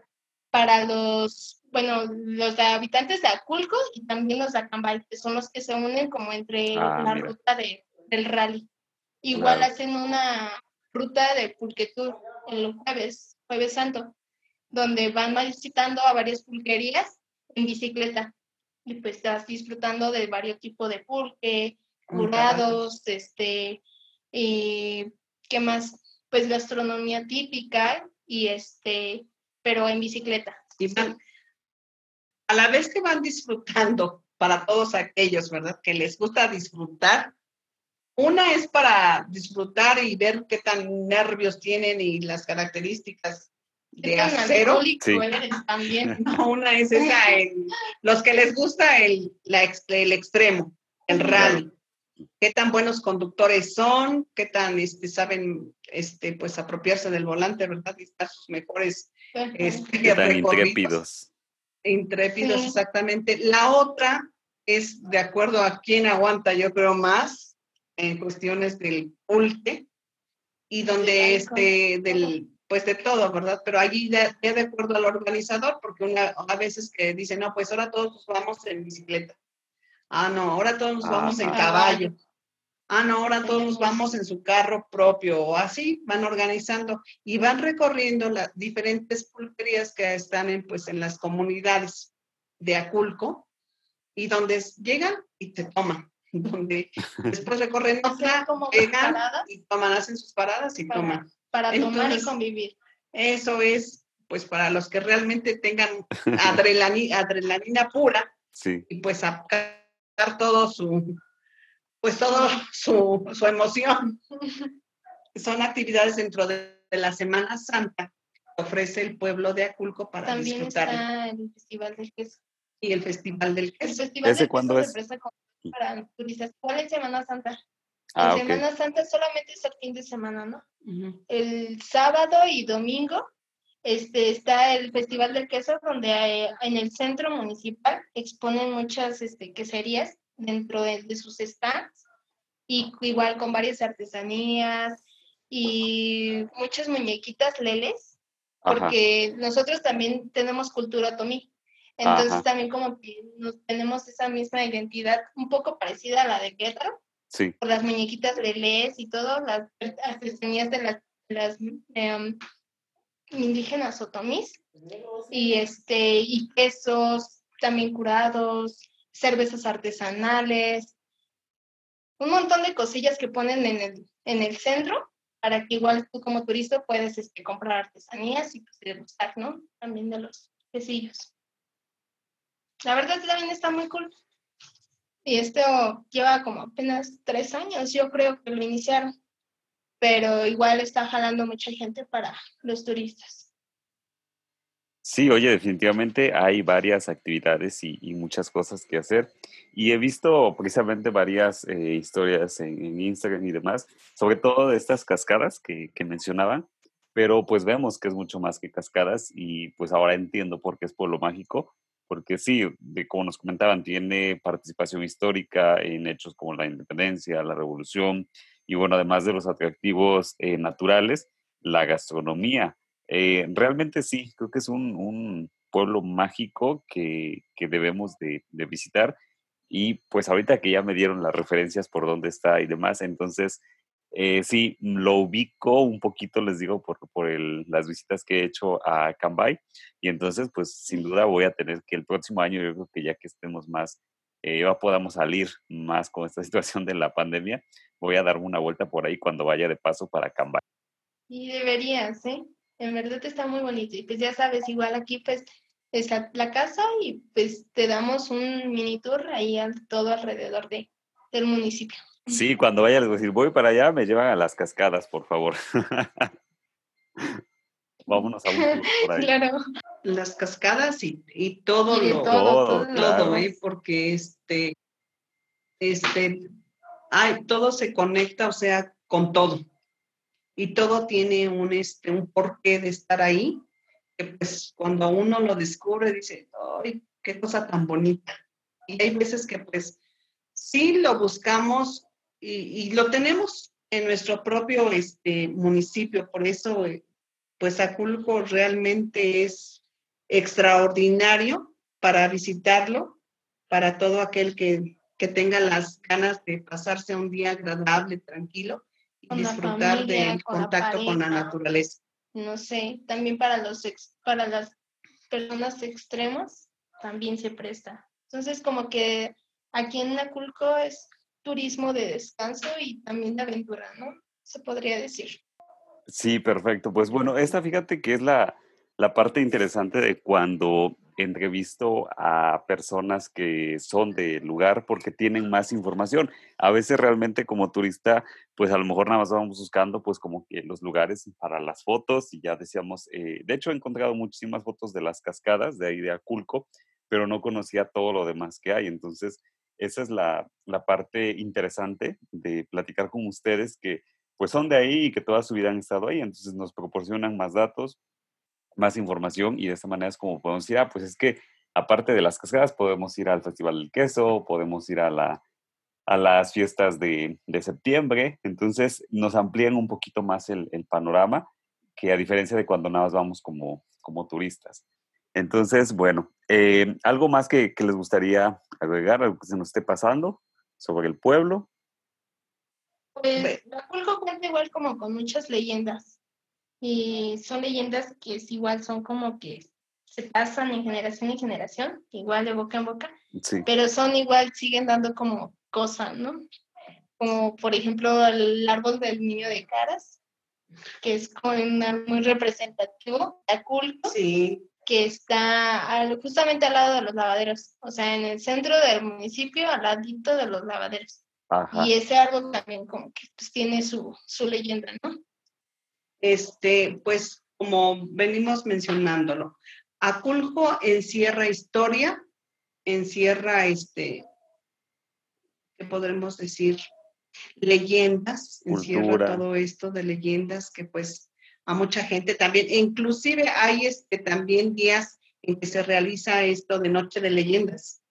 Speaker 2: para los, bueno, los habitantes de Aculco y también los de Acambay, que son los que se unen como entre ah, la ruta de, del rally. Igual hacen una ruta de pulquetur el jueves, jueves santo, donde van visitando a varias pulquerías en bicicleta y pues estás disfrutando de varios tipos de pulque, curados, este, y ¿qué más? Pues gastronomía típica y este, pero en bicicleta.
Speaker 3: Y van, a la vez que van disfrutando para todos aquellos, ¿verdad? Que les gusta disfrutar. Una es para disfrutar y ver qué tan nervios tienen y las características de acero.
Speaker 2: También.
Speaker 3: una es esa, los que les gusta el, la, el extremo, el rally qué tan buenos conductores son, qué tan este, saben este, pues, apropiarse del volante, ¿verdad? Y estar sus mejores
Speaker 1: este, tan intrépidos.
Speaker 3: Intrépidos, exactamente. La otra es de acuerdo a quién aguanta, yo creo, más en cuestiones del pulque y donde este, del, pues de todo, ¿verdad? Pero allí ya, de acuerdo al organizador, porque una, a veces que dicen, no, pues ahora todos vamos en bicicleta Ah, no, ahora todos nos vamos en caballo. Ah, no, ahora todos nos vamos en su carro propio o así, van organizando y van recorriendo las diferentes pulquerías que están en, pues, en las comunidades de Aculco y donde llegan y te toman, donde después recorren otra, llegan y toman, hacen sus paradas y toman.
Speaker 2: Para tomar y convivir.
Speaker 3: Eso es, pues, para los que realmente tengan adrenalina, adrenalina pura
Speaker 1: sí.
Speaker 3: y pues acá todo su, pues todo su, su emoción. Son actividades dentro de, la Semana Santa que ofrece el pueblo de Aculco para
Speaker 2: También
Speaker 3: disfrutar.
Speaker 2: Está el Festival del Queso.
Speaker 3: Y el Festival del Queso.
Speaker 2: El Festival ¿Ese del cuándo es? para turistas. ¿Cuál es Semana Santa? Ah, en Semana Santa solamente es el fin de semana, ¿no? El sábado y domingo este, está el Festival del Queso, donde eh, en el centro municipal exponen muchas este, queserías dentro de, sus stands y igual con varias artesanías y muchas muñequitas leles, porque nosotros también tenemos cultura tomí. Entonces también como que nos, tenemos esa misma identidad un poco parecida a la de Querétaro.
Speaker 1: Sí.
Speaker 2: Por las muñequitas leles y todo, las artesanías de las, las em, indígenas otomís y este y quesos también curados, cervezas artesanales, un montón de cosillas que ponen en el, en el centro para que igual tú como turista puedes este, comprar artesanías y pues degustar, ¿no? También de los quesillos. La verdad también está muy cool. Y esto lleva como apenas tres años, yo creo que lo iniciaron pero igual está jalando mucha gente para los turistas.
Speaker 1: Sí, oye, definitivamente hay varias actividades y, muchas cosas que hacer. Y he visto precisamente varias eh, historias en, Instagram y demás, sobre todo de estas cascadas que, que, mencionaban, pero pues vemos que es mucho más que cascadas y pues ahora entiendo por qué es pueblo mágico, porque sí, de, como nos comentaban, tiene participación histórica en hechos como la independencia, la revolución y bueno, además de los atractivos eh, naturales, la gastronomía eh, realmente sí, creo que es un, pueblo mágico que, debemos de, visitar. Y pues ahorita que ya me dieron las referencias por dónde está y demás, entonces eh, sí, lo ubico un poquito, les digo, por, por las visitas que he hecho a Cambay. Y entonces, pues sin duda voy a tener que el próximo año, yo creo que ya que estemos más, eh, ya podamos salir más con esta situación de la pandemia, voy a darme una vuelta por ahí cuando vaya de paso para Cambay.
Speaker 2: Y deberías, ¿eh? En verdad está muy bonito. Y pues ya sabes, igual aquí pues es la, casa y pues te damos un mini tour ahí todo alrededor de, del municipio.
Speaker 1: Sí, cuando vaya a decir, voy para allá, me llevan a las cascadas, por favor. Vámonos a un
Speaker 2: por ahí. Claro.
Speaker 3: Las cascadas y, y todo lo todo, todo, ¿eh? porque este, este, ay, todo se conecta, o sea, con todo y todo tiene un, este, un porqué de estar ahí, que pues cuando uno lo descubre dice, ¡ay, qué cosa tan bonita! Y hay veces que pues sí lo buscamos y, lo tenemos en nuestro propio este, municipio, por eso eh, pues Aculco realmente es extraordinario para visitarlo, para todo aquel que, que tenga las ganas de pasarse un día agradable, tranquilo disfrutar del contacto con la naturaleza.
Speaker 2: No sé, también para los para las personas extremas también se presta. Entonces, como que aquí en Aculco es turismo de descanso y también de aventura, ¿no? Se podría decir.
Speaker 1: Sí, perfecto. Pues bueno, esta fíjate que es la, la parte interesante de cuando entrevisto a personas que son del lugar porque tienen más información. A veces realmente como turista, pues a lo mejor nada más vamos buscando pues como que los lugares para las fotos y ya decíamos, eh, de hecho he encontrado muchísimas fotos de las cascadas de ahí de Aculco, pero no conocía todo lo demás que hay. Entonces, esa es la, la parte interesante de platicar con ustedes que pues son de ahí y que toda su vida han estado ahí. Entonces nos proporcionan más datos, más información y de esta manera es como podemos ir, ah, pues es que aparte de las cascadas podemos ir al Festival del Queso, podemos ir a, la, a las fiestas de, de septiembre, entonces nos amplían un poquito más el, el, panorama que a diferencia de cuando nada más vamos como, como turistas. Entonces, bueno, eh, algo más que, que, les gustaría agregar, algo que se nos esté pasando sobre el pueblo.
Speaker 2: Pues Acapulco cuenta igual como con muchas leyendas y son leyendas que es igual son como que se pasan en generación en generación, igual de boca en boca, pero son igual, siguen dando como cosas, ¿no? Como por ejemplo el árbol del niño de caras, que es como un muy representativo, de culto, que está justamente al lado de los lavaderos, o sea, en el centro del municipio, al ladito de los lavaderos. Y ese árbol también como que pues, tiene su, su leyenda, ¿no?
Speaker 3: Este, pues como venimos mencionándolo, Aculco encierra historia, encierra, este, ¿qué podremos decir? Leyendas, encierra todo esto de leyendas que pues a mucha gente también, inclusive hay este, también días en que se realiza esto de Noche de Leyendas.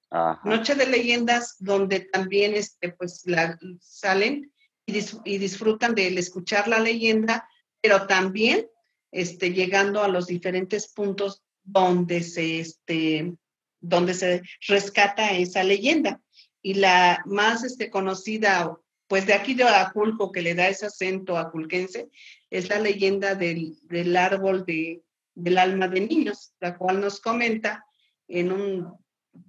Speaker 3: Noche de Leyendas donde también este, pues la, salen y, y disfrutan de escuchar la leyenda pero también este, llegando a los diferentes puntos donde se, este, donde se rescata esa leyenda. Y la más este, conocida, pues de aquí de Aculco, que le da ese acento aculquense, es la leyenda del, del árbol de, del alma de niños, la cual nos comenta en un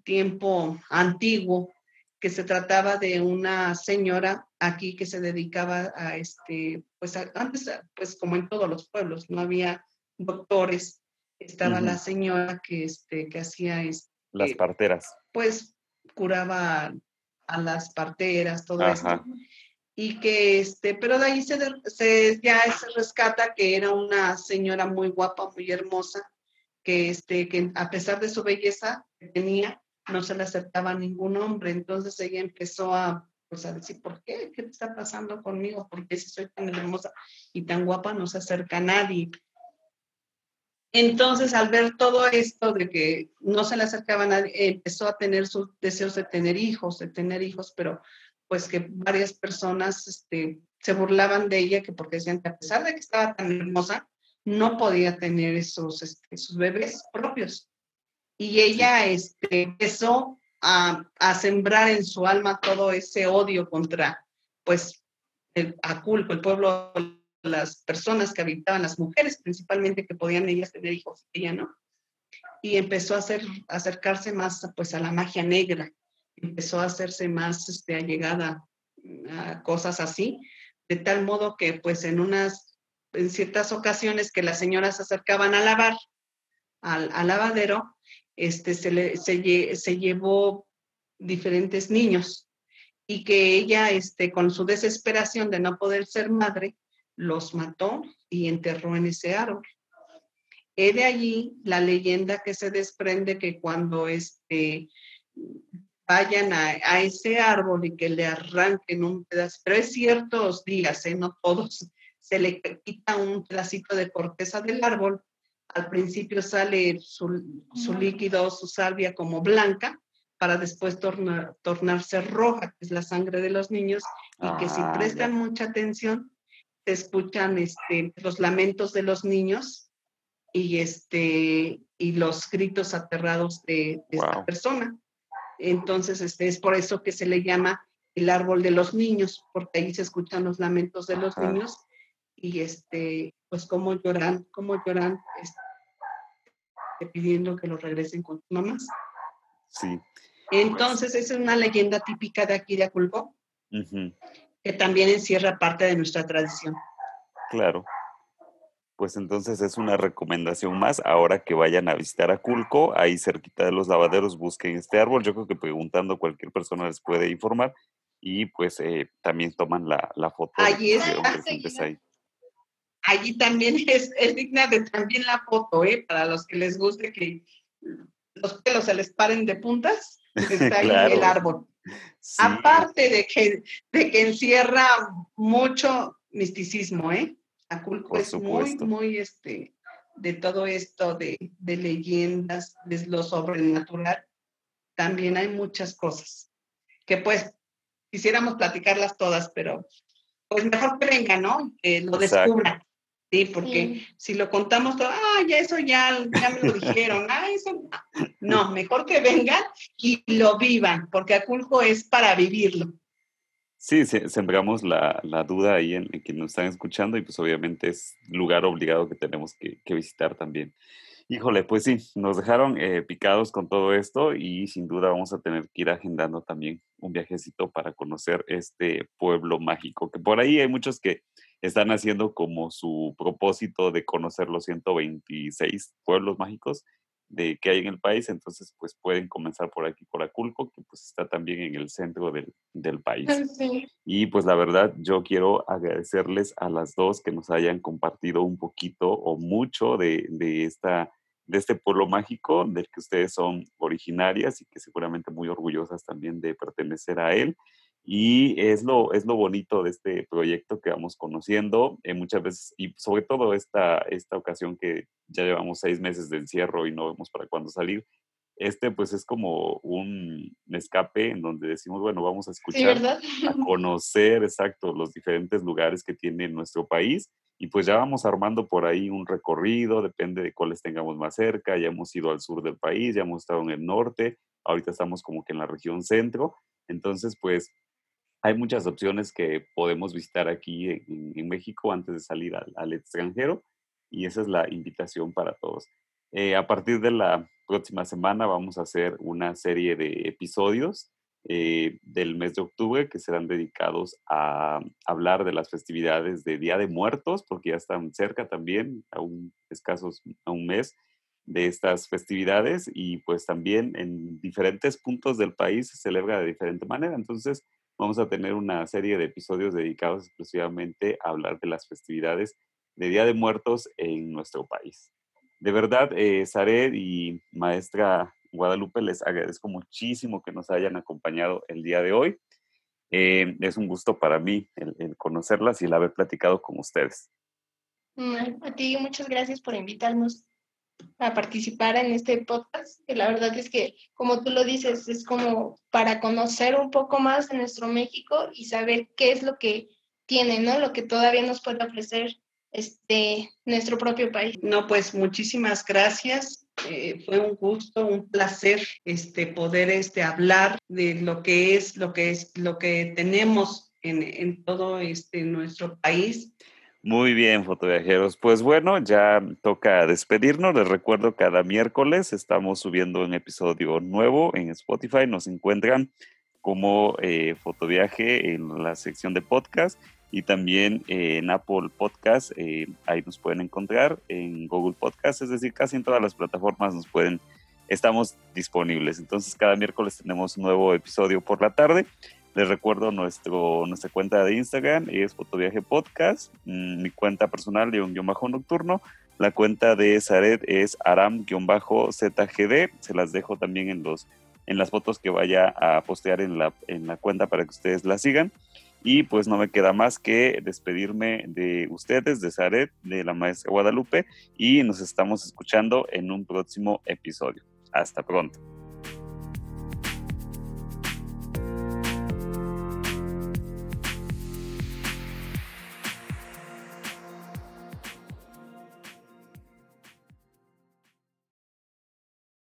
Speaker 3: tiempo antiguo que se trataba de una señora aquí que se dedicaba a este, pues antes, pues como en todos los pueblos, no había doctores, estaba la señora que, este, que hacía... Este,
Speaker 1: las parteras.
Speaker 3: Pues curaba a las parteras, todo esto. Y que, este, pero de ahí se, se, ya se rescata que era una señora muy guapa, muy hermosa, que, este, que a pesar de su belleza que tenía, no se le aceptaba ningún hombre. Entonces ella empezó a, pues, a decir, ¿por qué? ¿Qué está pasando conmigo? Porque si soy tan hermosa y tan guapa no se acerca a nadie. Entonces, al ver todo esto de que no se le acercaba a nadie, empezó a tener sus deseos de tener hijos, de tener hijos, pero pues que varias personas este, se burlaban de ella, que porque decían que a pesar de que estaba tan hermosa, no podía tener esos, este, sus bebés propios. Y ella este, empezó a, a, sembrar en su alma todo ese odio contra, pues, el Aculco, el pueblo, las personas que habitaban, las mujeres principalmente, que podían ellas tener hijos, ella no. Y empezó a, hacer, acercarse más, pues, a la magia negra, empezó a hacerse más este, allegada a cosas así, de tal modo que, pues, en unas en ciertas ocasiones que las señoras se acercaban a lavar al, lavadero, este, se, le, se, llevó diferentes niños y que ella, este, con su desesperación de no poder ser madre, los mató y enterró en ese árbol. He de allí la leyenda que se desprende que cuando este, vayan a, a, ese árbol y que le arranquen un pedazo, pero es ciertos días, ¿eh? no todos, se le quita un pedacito de corteza del árbol. Al principio sale su, líquido, su salvia como blanca, para después tornarse roja, que es la sangre de los niños, y que si ah, prestan mucha atención, se escuchan este, los lamentos de los niños y, este, y los gritos aterrados de, esta persona. Entonces, este, es por eso que se le llama el árbol de los niños, porque ahí se escuchan los lamentos de los niños y este, pues cómo lloran, cómo lloran este, pidiendo que los regresen con sus mamás.
Speaker 1: Sí.
Speaker 3: Entonces, esa es una leyenda típica de aquí de Aculco, que también encierra parte de nuestra tradición.
Speaker 1: Claro. Pues entonces es una recomendación más. Ahora que vayan a visitar Aculco, ahí cerquita de los lavaderos, busquen este árbol. Yo creo que preguntando cualquier persona les puede informar y pues eh, también toman la, la foto.
Speaker 3: Ahí está. Ahí allí también es, digna de también la foto, ¿eh? Para los que les guste que los pelos se les paren de puntas, está ahí el árbol. Aparte de que, de que encierra mucho misticismo, ¿eh? Aculco es muy, muy, este, de todo esto de, de leyendas, de lo sobrenatural. También hay muchas cosas que pues quisiéramos platicarlas todas, pero pues mejor que vengan, ¿no? Que lo descubran. Sí, porque si lo contamos todo, ah, ya eso ya, ya me lo dijeron, ah, eso no. mejor que vengan y lo vivan, porque Aculco es para vivirlo.
Speaker 1: Sí, sembramos la, la duda ahí en, en, quienes nos están escuchando y pues obviamente es lugar obligado que tenemos que, que visitar también. Híjole, pues sí, nos dejaron eh, picados con todo esto y sin duda vamos a tener que ir agendando también un viajecito para conocer este pueblo mágico, que por ahí hay muchos que están haciendo como su propósito de conocer los 126 pueblos mágicos de que hay en el país, entonces pues pueden comenzar por aquí, por Aculco, que pues está también en el centro del, del país. Y pues la verdad yo quiero agradecerles a las dos que nos hayan compartido un poquito o mucho de, de, esta, de este pueblo mágico del que ustedes son originarias y que seguramente muy orgullosas también de pertenecer a él. Y es lo, es lo bonito de este proyecto que vamos conociendo eh, muchas veces, y sobre todo esta, esta ocasión que ya llevamos seis meses de encierro y no vemos para cuándo salir. Este pues es como un escape en donde decimos, bueno, vamos a escuchar, a conocer, exacto, los diferentes lugares que tiene nuestro país y pues ya vamos armando por ahí un recorrido, depende de cuáles tengamos más cerca, ya hemos ido al sur del país, ya hemos estado en el norte, ahorita estamos como que en la región centro, entonces pues hay muchas opciones que podemos visitar aquí en, México antes de salir al, extranjero y esa es la invitación para todos. Eh, a partir de la próxima semana vamos a hacer una serie de episodios eh, del mes de octubre que serán dedicados a hablar de las festividades de Día de Muertos, porque ya están cerca también, a un escasos a un mes de estas festividades y pues también en diferentes puntos del país se celebra de diferente manera. Entonces, vamos a tener una serie de episodios dedicados exclusivamente a hablar de las festividades de Día de Muertos en nuestro país. De verdad, eh, y maestra Guadalupe, les agradezco muchísimo que nos hayan acompañado el día de hoy. Eh, es un gusto para mí el, conocerlas y el haber platicado con ustedes.
Speaker 2: Mm, a ti muchas gracias por invitarnos a participar en este podcast, que la verdad es que, como tú lo dices, es como para conocer un poco más de nuestro México y saber qué es lo que tiene, ¿no? Lo que todavía nos puede ofrecer este, nuestro propio país.
Speaker 3: No, pues muchísimas gracias. Eh, fue un gusto, un placer este, poder este, hablar de lo que es, lo que es, lo que tenemos en, en todo este, nuestro país.
Speaker 1: Muy bien, fotoviajeros. Pues bueno, ya toca despedirnos. Les recuerdo, cada miércoles estamos subiendo un episodio nuevo en Spotify. Nos encuentran como eh, Fotoviaje en la sección de podcast y también eh, en Apple Podcast, eh, ahí nos pueden encontrar, en Google Podcast, es decir, casi en todas las plataformas nos pueden, estamos disponibles. Entonces cada miércoles tenemos un nuevo episodio por la tarde. Les recuerdo nuestro, nuestra cuenta de Instagram es Fotoviaje Podcast, mm, mi cuenta personal de un guion bajo nocturno, la cuenta de Zaret es aram-zgd, se las dejo también en, los, en las fotos que vaya a postear en la, en la cuenta para que ustedes la sigan. Y pues no me queda más que despedirme de ustedes, de Zaret, de la maestra Guadalupe, y nos estamos escuchando en un próximo episodio. Hasta pronto.